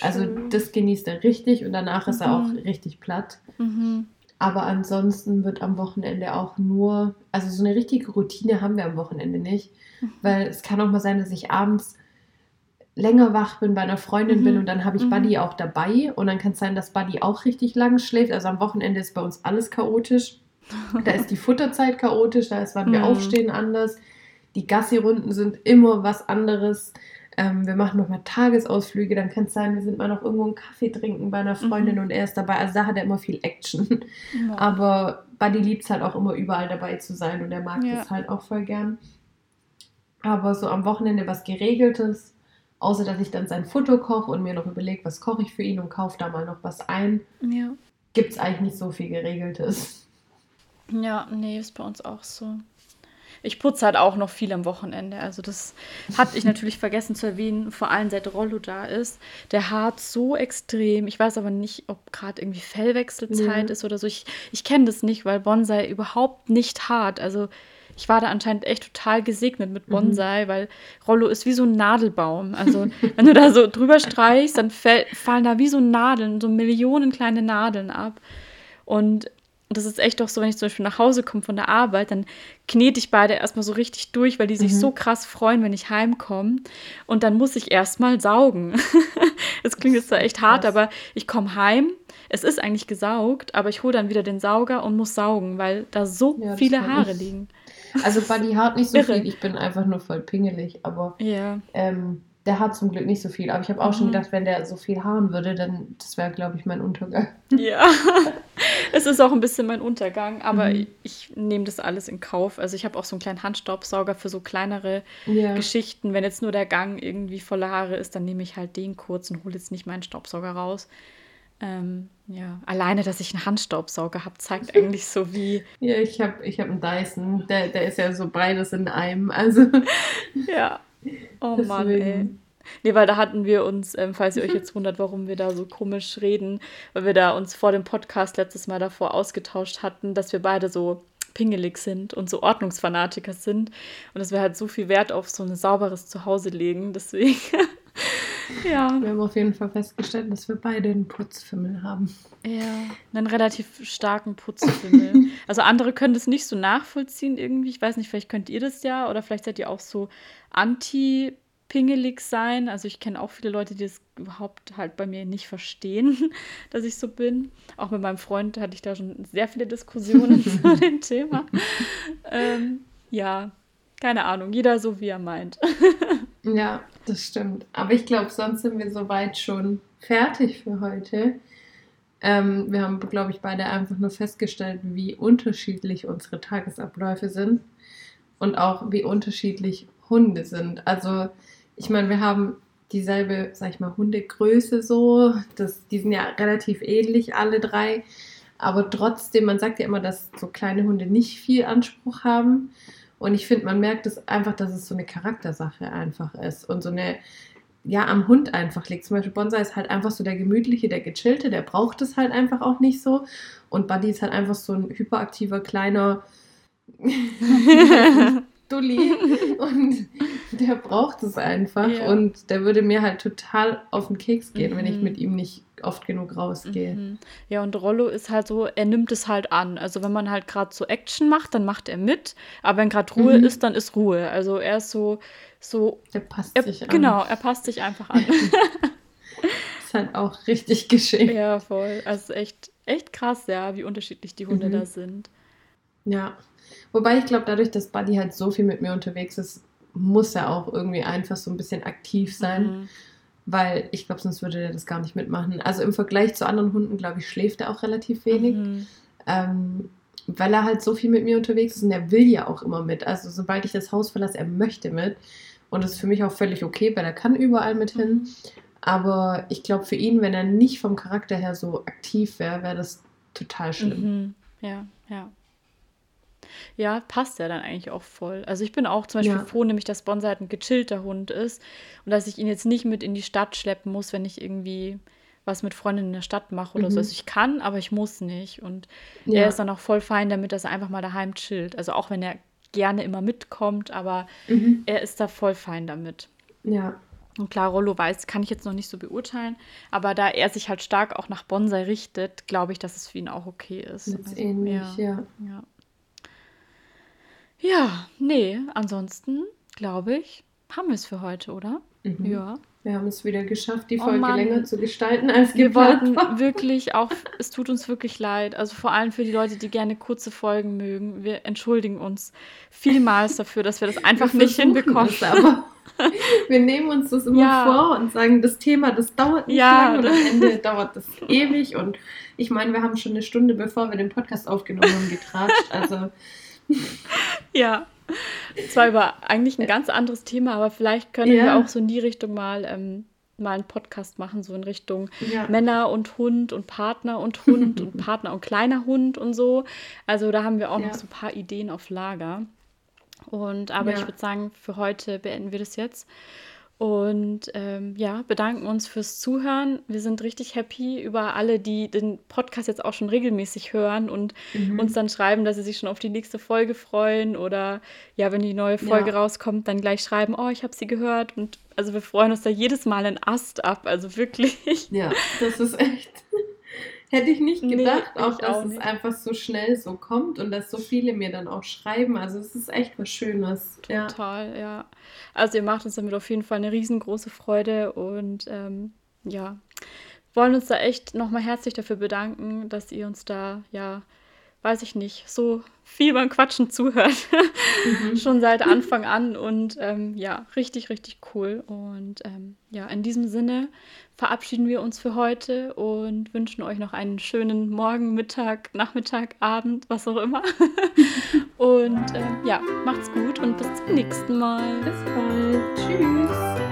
[SPEAKER 3] Also das genießt er richtig und danach mhm. ist er auch mhm. richtig platt. Mhm. Aber ansonsten wird am Wochenende auch nur, also so eine richtige Routine haben wir am Wochenende nicht, mhm. weil es kann auch mal sein, dass ich abends länger wach bin, bei einer Freundin mhm. bin und dann habe ich mhm. Buddy auch dabei und dann kann es sein, dass Buddy auch richtig lang schläft. Also am Wochenende ist bei uns alles chaotisch. Da ist die Futterzeit chaotisch, da ist, wann wir mhm. aufstehen, anders. Die Gassi-Runden sind immer was anderes. Ähm, wir machen nochmal Tagesausflüge, dann kann es sein, wir sind mal noch irgendwo einen Kaffee trinken bei einer Freundin mhm. und er ist dabei. Also da hat er immer viel Action. Ja. Aber Buddy liebt es halt auch immer überall dabei zu sein und er mag ja. das halt auch voll gern. Aber so am Wochenende was Geregeltes, außer dass ich dann sein Futter koche und mir noch überlege, was koche ich für ihn und kaufe da mal noch was ein, ja. gibt es eigentlich nicht so viel Geregeltes.
[SPEAKER 1] Ja, nee, ist bei uns auch so. Ich putze halt auch noch viel am Wochenende. Also das hatte ich natürlich vergessen zu erwähnen, vor allem seit Rollo da ist. Der hart so extrem. Ich weiß aber nicht, ob gerade irgendwie Fellwechselzeit ja. ist oder so. Ich, ich kenne das nicht, weil Bonsai überhaupt nicht hart. Also ich war da anscheinend echt total gesegnet mit Bonsai, mhm. weil Rollo ist wie so ein Nadelbaum. Also wenn du da so drüber streichst, dann fallen da wie so Nadeln, so Millionen kleine Nadeln ab. Und und das ist echt doch so, wenn ich zum Beispiel nach Hause komme von der Arbeit, dann knete ich beide erstmal so richtig durch, weil die sich mhm. so krass freuen, wenn ich heimkomme. Und dann muss ich erstmal saugen. das klingt jetzt zwar echt hart, aber ich komme heim. Es ist eigentlich gesaugt, aber ich hole dann wieder den Sauger und muss saugen, weil da so ja, viele Haare liegen.
[SPEAKER 3] Also Buddy Hart nicht so Irre. viel, ich bin einfach nur voll pingelig, aber ja. ähm, der hat zum Glück nicht so viel. Aber ich habe auch mhm. schon gedacht, wenn der so viel haaren würde, dann das wäre, glaube ich, mein Untergang.
[SPEAKER 1] Ja, es ist auch ein bisschen mein Untergang, aber mhm. ich, ich nehme das alles in Kauf. Also ich habe auch so einen kleinen Handstaubsauger für so kleinere ja. Geschichten. Wenn jetzt nur der Gang irgendwie voller Haare ist, dann nehme ich halt den kurz und hole jetzt nicht meinen Staubsauger raus. Ähm, ja, alleine, dass ich einen Handstaubsauger habe, zeigt eigentlich so wie.
[SPEAKER 3] Ja, ich habe ich hab einen Dyson, der, der ist ja so beides in einem. Also.
[SPEAKER 1] Ja, Oh Deswegen. Mann, ey. Nee, weil da hatten wir uns, ähm, falls ihr euch jetzt wundert, warum wir da so komisch reden, weil wir da uns vor dem Podcast letztes Mal davor ausgetauscht hatten, dass wir beide so pingelig sind und so Ordnungsfanatiker sind und dass wir halt so viel Wert auf so ein sauberes Zuhause legen. Deswegen,
[SPEAKER 3] ja. Wir haben auf jeden Fall festgestellt, dass wir beide einen Putzfimmel haben.
[SPEAKER 1] Ja, einen relativ starken Putzfimmel. also andere können das nicht so nachvollziehen irgendwie. Ich weiß nicht, vielleicht könnt ihr das ja oder vielleicht seid ihr auch so anti pingelig sein. Also ich kenne auch viele Leute, die das überhaupt halt bei mir nicht verstehen, dass ich so bin. Auch mit meinem Freund hatte ich da schon sehr viele Diskussionen zu dem Thema. Ähm, ja, keine Ahnung, jeder so wie er meint.
[SPEAKER 3] Ja, das stimmt. Aber ich glaube, sonst sind wir soweit schon fertig für heute. Ähm, wir haben, glaube ich, beide einfach nur festgestellt, wie unterschiedlich unsere Tagesabläufe sind und auch wie unterschiedlich Hunde sind. Also ich meine, wir haben dieselbe, sag ich mal, Hundegröße so. Das, die sind ja relativ ähnlich, alle drei. Aber trotzdem, man sagt ja immer, dass so kleine Hunde nicht viel Anspruch haben. Und ich finde, man merkt es einfach, dass es so eine Charaktersache einfach ist und so eine, ja, am Hund einfach liegt. Zum Beispiel Bonsai ist halt einfach so der gemütliche, der gechillte, der braucht es halt einfach auch nicht so. Und Buddy ist halt einfach so ein hyperaktiver, kleiner Dulli und der braucht es einfach ja. und der würde mir halt total auf den Keks gehen, mhm. wenn ich mhm. mit ihm nicht oft genug rausgehe. Mhm.
[SPEAKER 1] Ja, und Rollo ist halt so, er nimmt es halt an. Also wenn man halt gerade so Action macht, dann macht er mit, aber wenn gerade Ruhe mhm. ist, dann ist Ruhe. Also er ist so so
[SPEAKER 3] er passt
[SPEAKER 1] er,
[SPEAKER 3] sich an.
[SPEAKER 1] Genau, er passt sich einfach an.
[SPEAKER 3] ist halt auch richtig geschehen.
[SPEAKER 1] Ja, voll. Also echt echt krass, ja, wie unterschiedlich die Hunde mhm. da sind.
[SPEAKER 3] Ja, Wobei ich glaube, dadurch, dass Buddy halt so viel mit mir unterwegs ist, muss er auch irgendwie einfach so ein bisschen aktiv sein. Mhm. Weil ich glaube, sonst würde er das gar nicht mitmachen. Also im Vergleich zu anderen Hunden, glaube ich, schläft er auch relativ wenig. Mhm. Ähm, weil er halt so viel mit mir unterwegs ist und er will ja auch immer mit. Also sobald ich das Haus verlasse, er möchte mit. Und das ist für mich auch völlig okay, weil er kann überall mit hin. Mhm. Aber ich glaube, für ihn, wenn er nicht vom Charakter her so aktiv wäre, wäre das total schlimm.
[SPEAKER 1] Mhm. Ja, ja. Ja, passt ja dann eigentlich auch voll. Also ich bin auch zum Beispiel ja. froh, nämlich dass Bonsai halt ein gechillter Hund ist und dass ich ihn jetzt nicht mit in die Stadt schleppen muss, wenn ich irgendwie was mit Freundinnen in der Stadt mache oder mhm. so. Also ich kann, aber ich muss nicht. Und ja. er ist dann auch voll fein damit, dass er einfach mal daheim chillt. Also auch wenn er gerne immer mitkommt, aber mhm. er ist da voll fein damit.
[SPEAKER 3] Ja.
[SPEAKER 1] Und klar, Rollo weiß, kann ich jetzt noch nicht so beurteilen, aber da er sich halt stark auch nach Bonsai richtet, glaube ich, dass es für ihn auch okay ist.
[SPEAKER 3] Das ist also, ähnlich, ja.
[SPEAKER 1] ja. Ja, nee, ansonsten glaube ich, haben wir es für heute, oder?
[SPEAKER 3] Mhm. Ja. Wir haben es wieder geschafft, die oh Folge oh länger zu gestalten als wir
[SPEAKER 1] wollten wirklich auch, es tut uns wirklich leid. Also vor allem für die Leute, die gerne kurze Folgen mögen. Wir entschuldigen uns vielmals dafür, dass wir das einfach wir nicht hinbekommen. Es, aber
[SPEAKER 3] wir nehmen uns das immer ja. vor und sagen, das Thema, das dauert nicht ja. lang und am Ende dauert das ewig. Und ich meine, wir haben schon eine Stunde, bevor wir den Podcast aufgenommen haben, getratscht. Also
[SPEAKER 1] ja. Zwar über eigentlich ein ganz anderes Thema, aber vielleicht können ja. wir auch so in die Richtung mal, ähm, mal einen Podcast machen, so in Richtung ja. Männer und Hund und Partner und Hund und Partner und kleiner Hund und so. Also da haben wir auch ja. noch so ein paar Ideen auf Lager. Und aber ich würde sagen, für heute beenden wir das jetzt. Und ähm, ja, bedanken uns fürs Zuhören. Wir sind richtig happy über alle, die den Podcast jetzt auch schon regelmäßig hören und mhm. uns dann schreiben, dass sie sich schon auf die nächste Folge freuen oder ja, wenn die neue Folge ja. rauskommt, dann gleich schreiben, oh, ich habe sie gehört. Und also wir freuen uns da jedes Mal einen Ast ab. Also wirklich.
[SPEAKER 3] Ja, das ist echt. Hätte ich nicht gedacht, nee, auch dass auch es einfach so schnell so kommt und dass so viele mir dann auch schreiben. Also es ist echt was Schönes.
[SPEAKER 1] Total, ja. ja. Also ihr macht uns damit auf jeden Fall eine riesengroße Freude und ähm, ja, wollen uns da echt nochmal herzlich dafür bedanken, dass ihr uns da, ja, weiß ich nicht, so viel beim Quatschen zuhört. Mhm. Schon seit Anfang an und ähm, ja, richtig, richtig cool. Und ähm, ja, in diesem Sinne verabschieden wir uns für heute und wünschen euch noch einen schönen Morgen, Mittag, Nachmittag, Abend, was auch immer. und ähm, ja, macht's gut und bis zum nächsten Mal.
[SPEAKER 3] Bis bald. Tschüss.